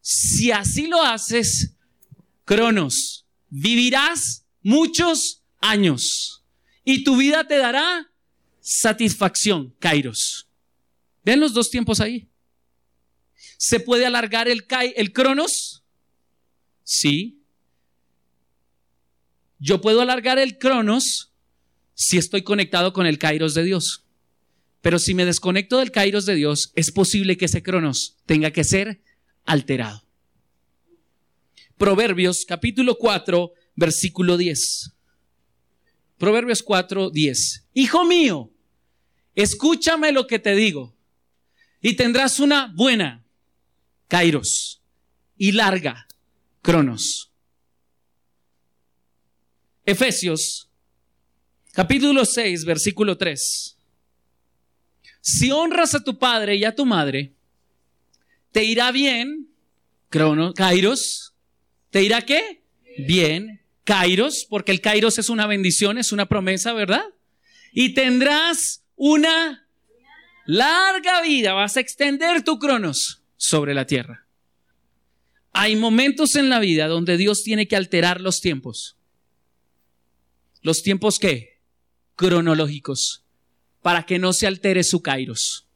Si así lo haces, Cronos, vivirás muchos años y tu vida te dará satisfacción, Kairos. Vean los dos tiempos ahí. ¿Se puede alargar el, el Cronos? Sí. Yo puedo alargar el Cronos si estoy conectado con el Kairos de Dios. Pero si me desconecto del Kairos de Dios, es posible que ese Cronos tenga que ser alterado. Proverbios capítulo 4, versículo 10. Proverbios 4, 10. Hijo mío, escúchame lo que te digo y tendrás una buena, Kairos, y larga, Cronos. Efesios, capítulo 6, versículo 3. Si honras a tu padre y a tu madre, te irá bien, Cronos, Kairos, ¿te irá qué? Bien, Kairos, porque el Kairos es una bendición, es una promesa, ¿verdad? Y tendrás una larga vida, vas a extender tu cronos sobre la tierra. Hay momentos en la vida donde Dios tiene que alterar los tiempos. ¿Los tiempos qué? Cronológicos, para que no se altere su kairos.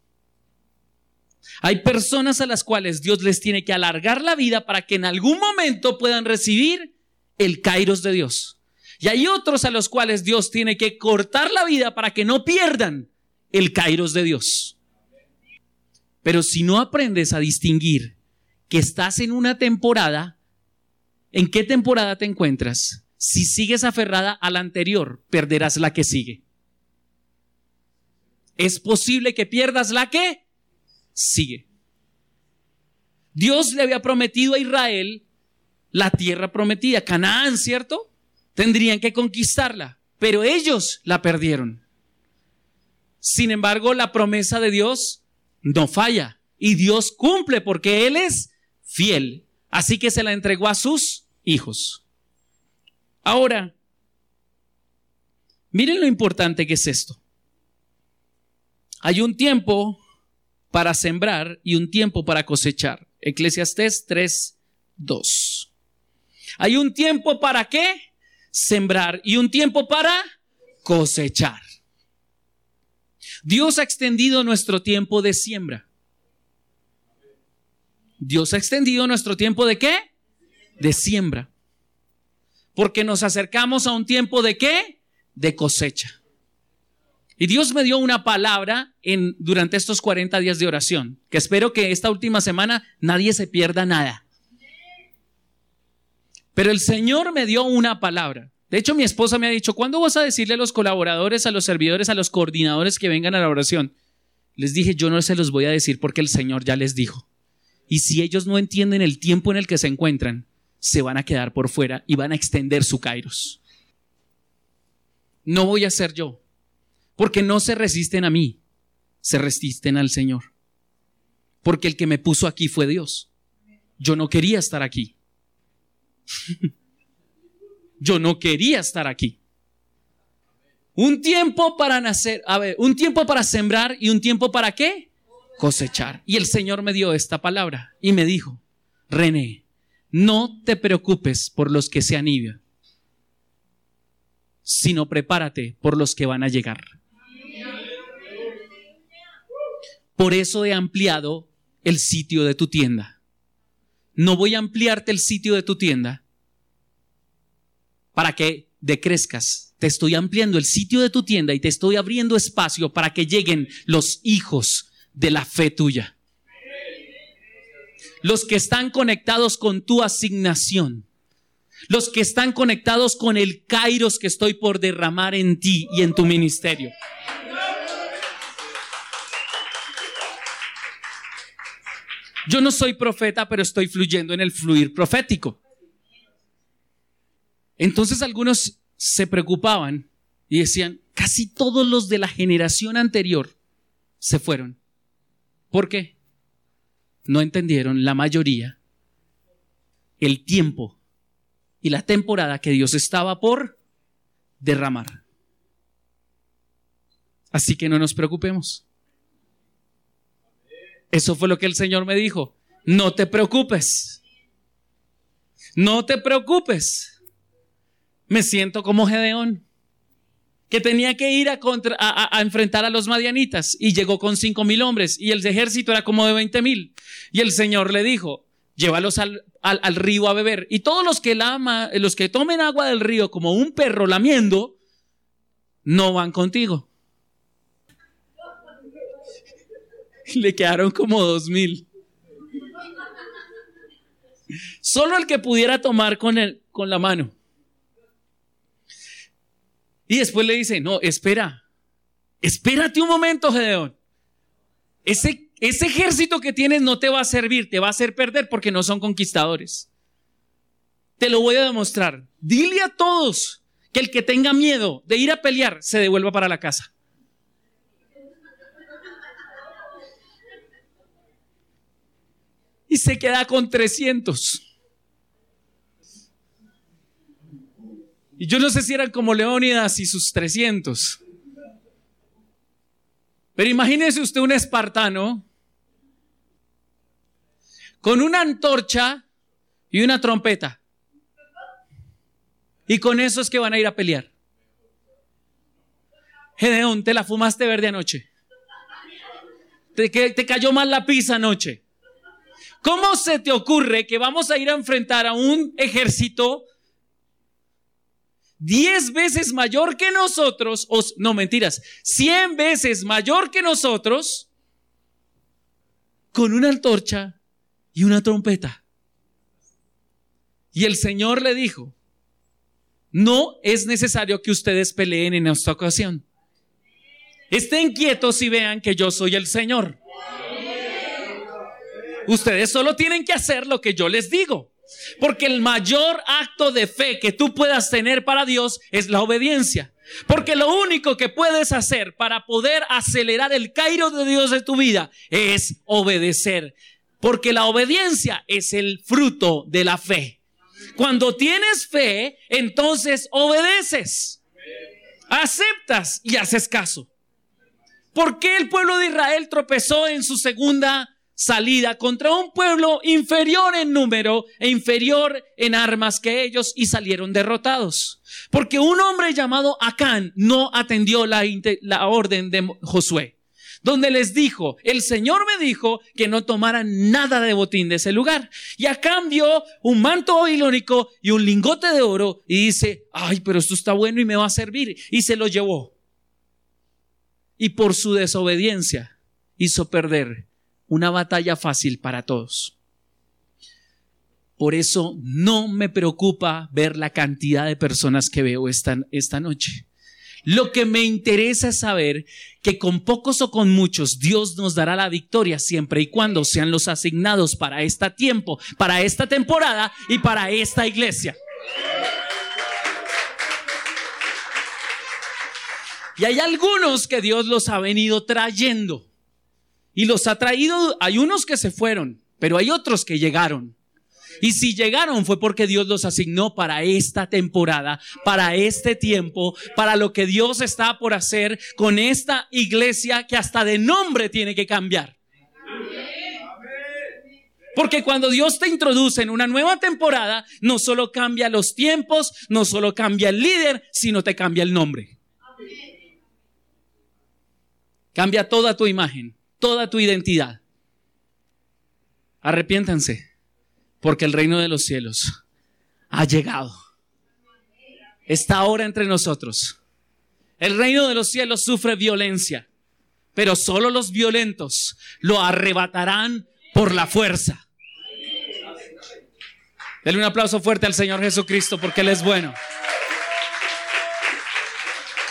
Hay personas a las cuales Dios les tiene que alargar la vida para que en algún momento puedan recibir el kairos de Dios. Y hay otros a los cuales Dios tiene que cortar la vida para que no pierdan el kairos de Dios. Pero si no aprendes a distinguir que estás en una temporada, ¿en qué temporada te encuentras? Si sigues aferrada a la anterior, perderás la que sigue. Es posible que pierdas la que sigue. Dios le había prometido a Israel la tierra prometida, Canaán, ¿cierto? Tendrían que conquistarla, pero ellos la perdieron. Sin embargo, la promesa de Dios no falla y Dios cumple porque Él es fiel. Así que se la entregó a sus hijos. Ahora, miren lo importante que es esto. Hay un tiempo para sembrar y un tiempo para cosechar. Eclesiastés 3, 2. Hay un tiempo para qué? Sembrar y un tiempo para cosechar. Dios ha extendido nuestro tiempo de siembra. Dios ha extendido nuestro tiempo de qué? De siembra. Porque nos acercamos a un tiempo de qué? De cosecha. Y Dios me dio una palabra en, durante estos 40 días de oración, que espero que esta última semana nadie se pierda nada. Pero el Señor me dio una palabra. De hecho, mi esposa me ha dicho, ¿cuándo vas a decirle a los colaboradores, a los servidores, a los coordinadores que vengan a la oración? Les dije, yo no se los voy a decir porque el Señor ya les dijo. Y si ellos no entienden el tiempo en el que se encuentran, se van a quedar por fuera y van a extender su kairos. No voy a ser yo, porque no se resisten a mí, se resisten al Señor. Porque el que me puso aquí fue Dios. Yo no quería estar aquí. Yo no quería estar aquí. Un tiempo para nacer, a ver, un tiempo para sembrar y un tiempo para qué? Cosechar. Y el Señor me dio esta palabra y me dijo, René, no te preocupes por los que se anidan, sino prepárate por los que van a llegar. Por eso he ampliado el sitio de tu tienda no voy a ampliarte el sitio de tu tienda para que decrezcas. Te estoy ampliando el sitio de tu tienda y te estoy abriendo espacio para que lleguen los hijos de la fe tuya. Los que están conectados con tu asignación. Los que están conectados con el kairos que estoy por derramar en ti y en tu ministerio. Yo no soy profeta, pero estoy fluyendo en el fluir profético. Entonces algunos se preocupaban y decían, casi todos los de la generación anterior se fueron. ¿Por qué? No entendieron la mayoría el tiempo y la temporada que Dios estaba por derramar. Así que no nos preocupemos. Eso fue lo que el Señor me dijo. No te preocupes. No te preocupes. Me siento como Gedeón, que tenía que ir a, enfrentar a los madianitas y llegó con cinco mil hombres y el ejército era como de veinte mil. Y el Señor le dijo, llévalos al, río a beber. Y todos los que, lama, los que tomen agua del río como un perro lamiendo, no van contigo. Le quedaron como dos mil. Solo el que pudiera tomar con, el, con la mano. Y después le dice, no, espera, espérate un momento, Gedeón. Ese, ese ejército que tienes no te va a servir, te va a hacer perder porque no son conquistadores. Te lo voy a demostrar. Dile a todos que el que tenga miedo de ir a pelear se devuelva para la casa. Y se queda con 300. Y yo no sé si eran como Leónidas y sus 300. Pero imagínese usted un espartano con una antorcha y una trompeta. Y con eso es que van a ir a pelear. Gedeón, te la fumaste verde anoche. Te, te cayó mal la pizza anoche. ¿Cómo se te ocurre que vamos a ir a enfrentar a un ejército diez veces mayor que nosotros, o, no mentiras, cien veces mayor que nosotros, con una antorcha y una trompeta. Y el Señor le dijo, no es necesario que ustedes peleen en esta ocasión. Estén quietos y vean que yo soy el Señor. Ustedes solo tienen que hacer lo que yo les digo. Porque el mayor acto de fe que tú puedas tener para Dios es la obediencia. Porque lo único que puedes hacer para poder acelerar el cairo de Dios de tu vida es obedecer. Porque la obediencia es el fruto de la fe. Cuando tienes fe, entonces obedeces. Aceptas y haces caso. ¿Por qué el pueblo de Israel tropezó en su segunda salida contra un pueblo inferior en número e inferior en armas que ellos y salieron derrotados. Porque un hombre llamado Acán no atendió la, orden de Josué, donde les dijo, el Señor me dijo que no tomaran nada de botín de ese lugar. Y a cambio, un manto babilónico y un lingote de oro y dice, ay, pero esto está bueno y me va a servir. Y se lo llevó. Y por su desobediencia hizo perder una batalla fácil para todos. Por eso no me preocupa ver la cantidad de personas que veo esta, esta noche. Lo que me interesa es saber que con pocos o con muchos Dios nos dará la victoria siempre y cuando sean los asignados para este tiempo, para esta temporada y para esta iglesia. Y hay algunos que Dios los ha venido trayendo. Y los ha traído, hay unos que se fueron, pero hay otros que llegaron. Y si llegaron fue porque Dios los asignó para esta temporada, para este tiempo, para lo que Dios está por hacer con esta iglesia que hasta de nombre tiene que cambiar. Porque cuando Dios te introduce en una nueva temporada, no solo cambia los tiempos, no solo cambia el líder, sino te cambia el nombre. Cambia toda tu imagen toda tu identidad. Arrepiéntanse, porque el reino de los cielos ha llegado. Está ahora entre nosotros. El reino de los cielos sufre violencia, pero solo los violentos lo arrebatarán por la fuerza. Denle un aplauso fuerte al Señor Jesucristo porque Él es bueno.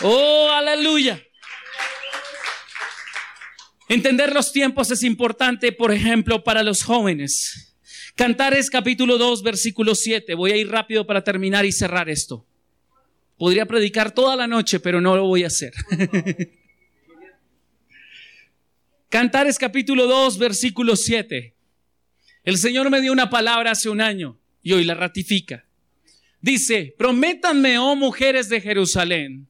Oh, aleluya. Entender los tiempos es importante, por ejemplo, para los jóvenes. Cantares capítulo 2, versículo 7. Voy a ir rápido para terminar y cerrar esto. Podría predicar toda la noche, pero no lo voy a hacer. Cantares capítulo 2, versículo 7. El Señor me dio una palabra hace un año y hoy la ratifica. Dice, prométanme, oh mujeres de Jerusalén,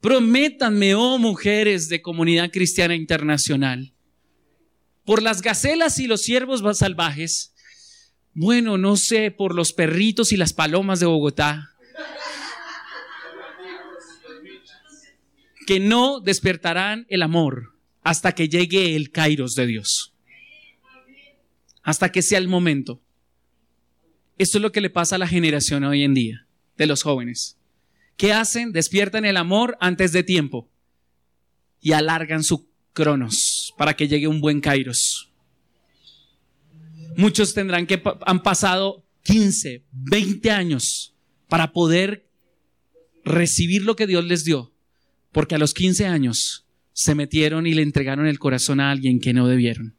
Prométanme, oh mujeres de comunidad cristiana internacional, por las gacelas y los ciervos salvajes, bueno, no sé, por los perritos y las palomas de Bogotá, que no despertarán el amor hasta que llegue el kairos de Dios, hasta que sea el momento. Esto es lo que le pasa a la generación hoy en día, de los jóvenes. ¿Qué hacen? Despiertan el amor antes de tiempo y alargan su cronos para que llegue un buen kairos. Muchos tendrán que han pasado 15, 20 años para poder recibir lo que Dios les dio, porque a los 15 años se metieron y le entregaron el corazón a alguien que no debieron.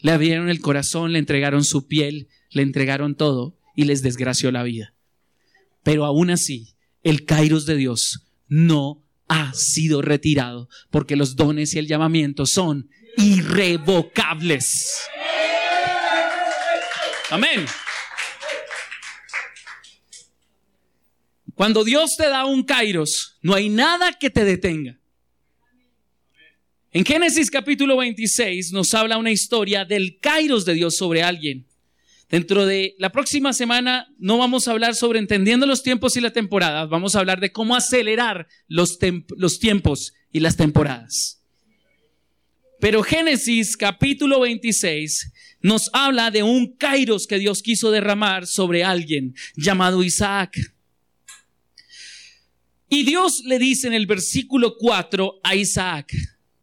Le abrieron el corazón, le entregaron su piel, le entregaron todo y les desgració la vida. Pero aún así, el kairos de Dios no ha sido retirado porque los dones y el llamamiento son irrevocables. Amén. Cuando Dios te da un kairos, no hay nada que te detenga. En Génesis capítulo 26 nos habla una historia del kairos de Dios sobre alguien. Dentro de la próxima semana no vamos a hablar sobre entendiendo los tiempos y la temporada, vamos a hablar de cómo acelerar los, los tiempos y las temporadas. Pero Génesis capítulo 26 nos habla de un kairos que Dios quiso derramar sobre alguien llamado Isaac. Y Dios le dice en el versículo 4 a Isaac,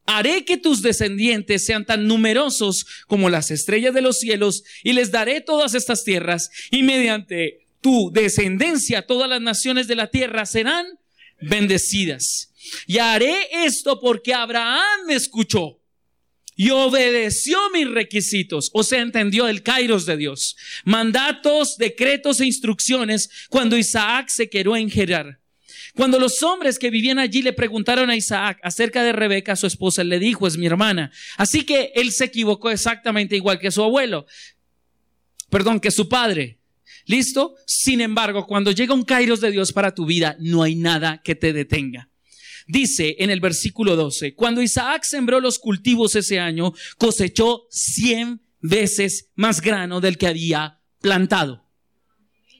Haré que tus descendientes sean tan numerosos como las estrellas de los cielos y les daré todas estas tierras y mediante tu descendencia todas las naciones de la tierra serán bendecidas. Y haré esto porque Abraham me escuchó y obedeció mis requisitos, o sea, entendió el kairos de Dios, mandatos, decretos e instrucciones cuando Isaac se quedó en. Cuando los hombres que vivían allí le preguntaron a Isaac acerca de Rebeca, su esposa, le dijo, es mi hermana. Así que él se equivocó exactamente igual que su abuelo. Perdón, que su padre. ¿Listo? Sin embargo, cuando llega un kairos de Dios para tu vida, no hay nada que te detenga. Dice en el versículo 12, cuando Isaac sembró los cultivos ese año, cosechó cien veces más grano del que había plantado.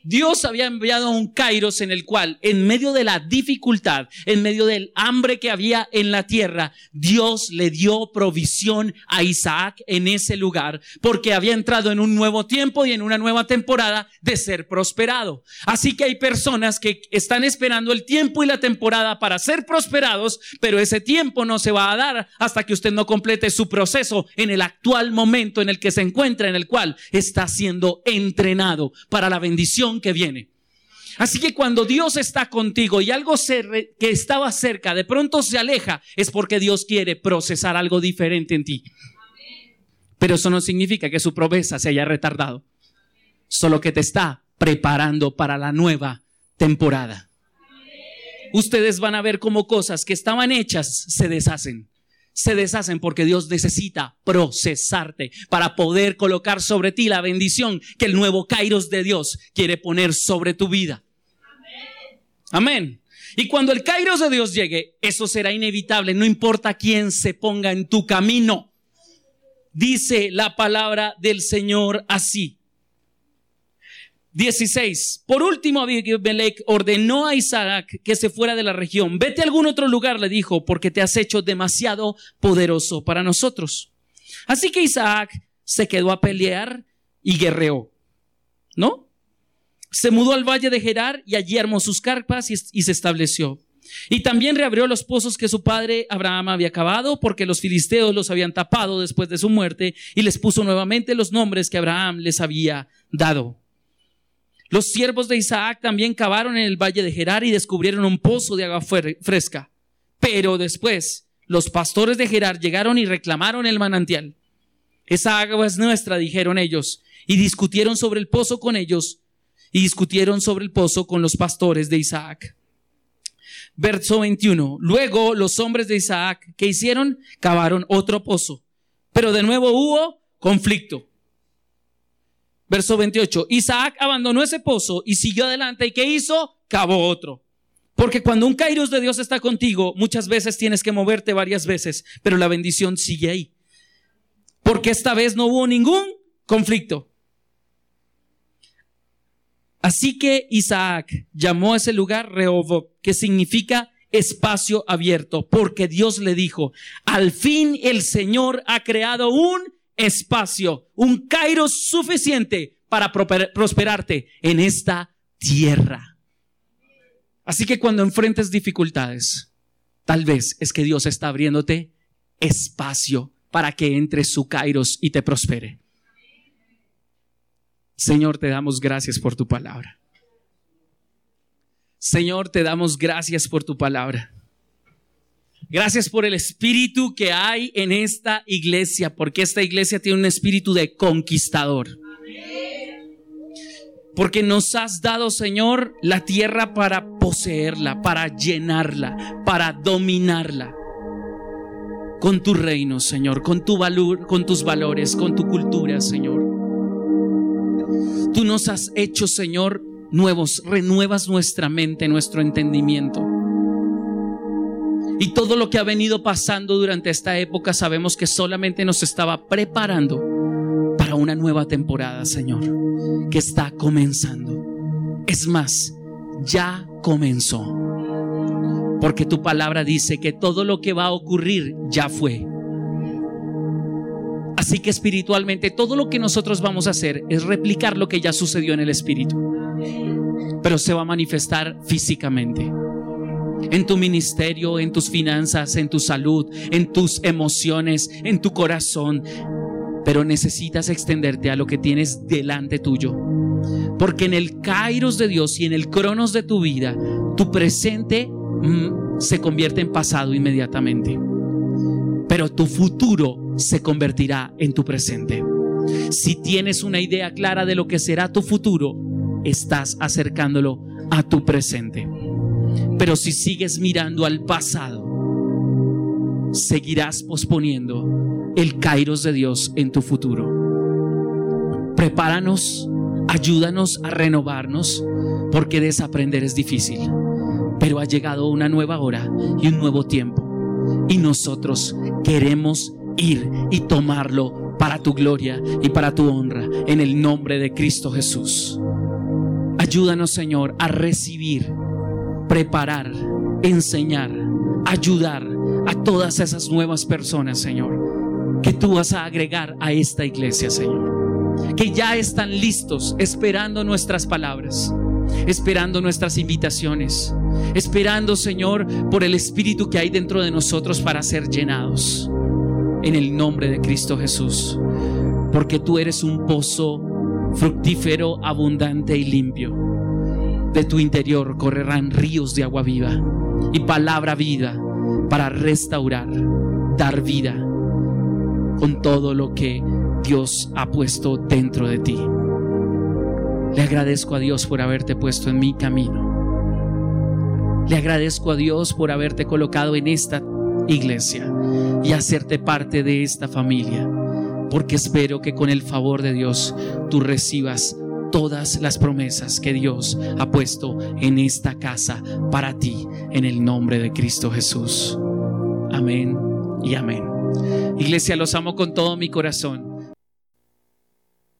Dios había enviado un Kairos en el cual, en medio de la dificultad, en medio del hambre que había en la tierra, Dios le dio provisión a Isaac en ese lugar, porque había entrado en un nuevo tiempo y en una nueva temporada de ser prosperado. Así que hay personas que están esperando el tiempo y la temporada para ser prosperados, pero ese tiempo no se va a dar hasta que usted no complete su proceso en el actual momento en el que se encuentra, en el cual está siendo entrenado para la bendición que viene. Así que cuando Dios está contigo y algo que estaba cerca de pronto se aleja, es porque Dios quiere procesar algo diferente en ti. Pero eso no significa que su promesa se haya retardado, solo que te está preparando para la nueva temporada. Ustedes van a ver cómo cosas que estaban hechas se deshacen se deshacen porque Dios necesita procesarte para poder colocar sobre ti la bendición que el nuevo Kairos de Dios quiere poner sobre tu vida. Amén. Y cuando el Kairos de Dios llegue, eso será inevitable, no importa quién se ponga en tu camino. Dice la palabra del Señor así. 16. Por último, Abimelech ordenó a Isaac que se fuera de la región. Vete a algún otro lugar, le dijo, porque te has hecho demasiado poderoso para nosotros. Así que Isaac se quedó a pelear y guerreó. ¿No? Se mudó al valle de Gerar y allí armó sus carpas y, y se estableció. Y también reabrió los pozos que su padre Abraham había acabado, porque los filisteos los habían tapado después de su muerte, y les puso nuevamente los nombres que Abraham les había dado. Los siervos de Isaac también cavaron en el valle de Gerar y descubrieron un pozo de agua fresca. Pero después los pastores de Gerar llegaron y reclamaron el manantial. Esa agua es nuestra, dijeron ellos, y discutieron sobre el pozo con ellos, y discutieron sobre el pozo con los pastores de Isaac. Verso 21. Luego los hombres de Isaac, ¿qué hicieron? Cavaron otro pozo. Pero de nuevo hubo conflicto. Verso 28. Isaac abandonó ese pozo y siguió adelante. ¿Y qué hizo? Cavó otro. Porque cuando un Kairos de Dios está contigo, muchas veces tienes que moverte varias veces, pero la bendición sigue ahí. Porque esta vez no hubo ningún conflicto. Así que Isaac llamó a ese lugar Rehoboth, que significa espacio abierto, porque Dios le dijo, al fin el Señor ha creado un espacio, un Kairos suficiente para prosperarte en esta tierra. Así que cuando enfrentes dificultades, tal vez es que Dios está abriéndote espacio para que entre su Kairos y te prospere. Señor, te damos gracias por tu palabra. Señor, te damos gracias por tu palabra. Gracias por el espíritu que hay en esta iglesia, porque esta iglesia tiene un espíritu de conquistador. Porque nos has dado, Señor, la tierra para poseerla, para llenarla, para dominarla. Con tu reino, Señor, con tu valor, con tus valores, con tu cultura, Señor. Tú nos has hecho, Señor, nuevos, renuevas nuestra mente, nuestro entendimiento. Y todo lo que ha venido pasando durante esta época sabemos que solamente nos estaba preparando para una nueva temporada, Señor, que está comenzando. Es más, ya comenzó. Porque tu palabra dice que todo lo que va a ocurrir ya fue. Así que espiritualmente todo lo que nosotros vamos a hacer es replicar lo que ya sucedió en el espíritu. Pero se va a manifestar físicamente en tu ministerio, en tus finanzas, en tu salud, en tus emociones, en tu corazón. Pero necesitas extenderte a lo que tienes delante tuyo. Porque en el kairos de Dios y en el cronos de tu vida, tu presente mm, se convierte en pasado inmediatamente. Pero tu futuro se convertirá en tu presente. Si tienes una idea clara de lo que será tu futuro, estás acercándolo a tu presente. Pero si sigues mirando al pasado, seguirás posponiendo el kairos de Dios en tu futuro. Prepáranos, ayúdanos a renovarnos, porque desaprender es difícil. Pero ha llegado una nueva hora y un nuevo tiempo. Y nosotros queremos ir y tomarlo para tu gloria y para tu honra en el nombre de Cristo Jesús. Ayúdanos, Señor, a recibir preparar, enseñar, ayudar a todas esas nuevas personas, Señor, que tú vas a agregar a esta iglesia, Señor, que ya están listos esperando nuestras palabras, esperando nuestras invitaciones, esperando, Señor, por el Espíritu que hay dentro de nosotros para ser llenados. En el nombre de Cristo Jesús, porque tú eres un pozo fructífero, abundante y limpio de tu interior correrán ríos de agua viva y palabra vida para restaurar, dar vida con todo lo que Dios ha puesto dentro de ti. Le agradezco a Dios por haberte puesto en mi camino. Le agradezco a Dios por haberte colocado en esta iglesia y hacerte parte de esta familia, porque espero que con el favor de Dios tú recibas todas las promesas que Dios ha puesto en esta casa para ti, en el nombre de Cristo Jesús. Amén y amén. Iglesia, los amo con todo mi corazón.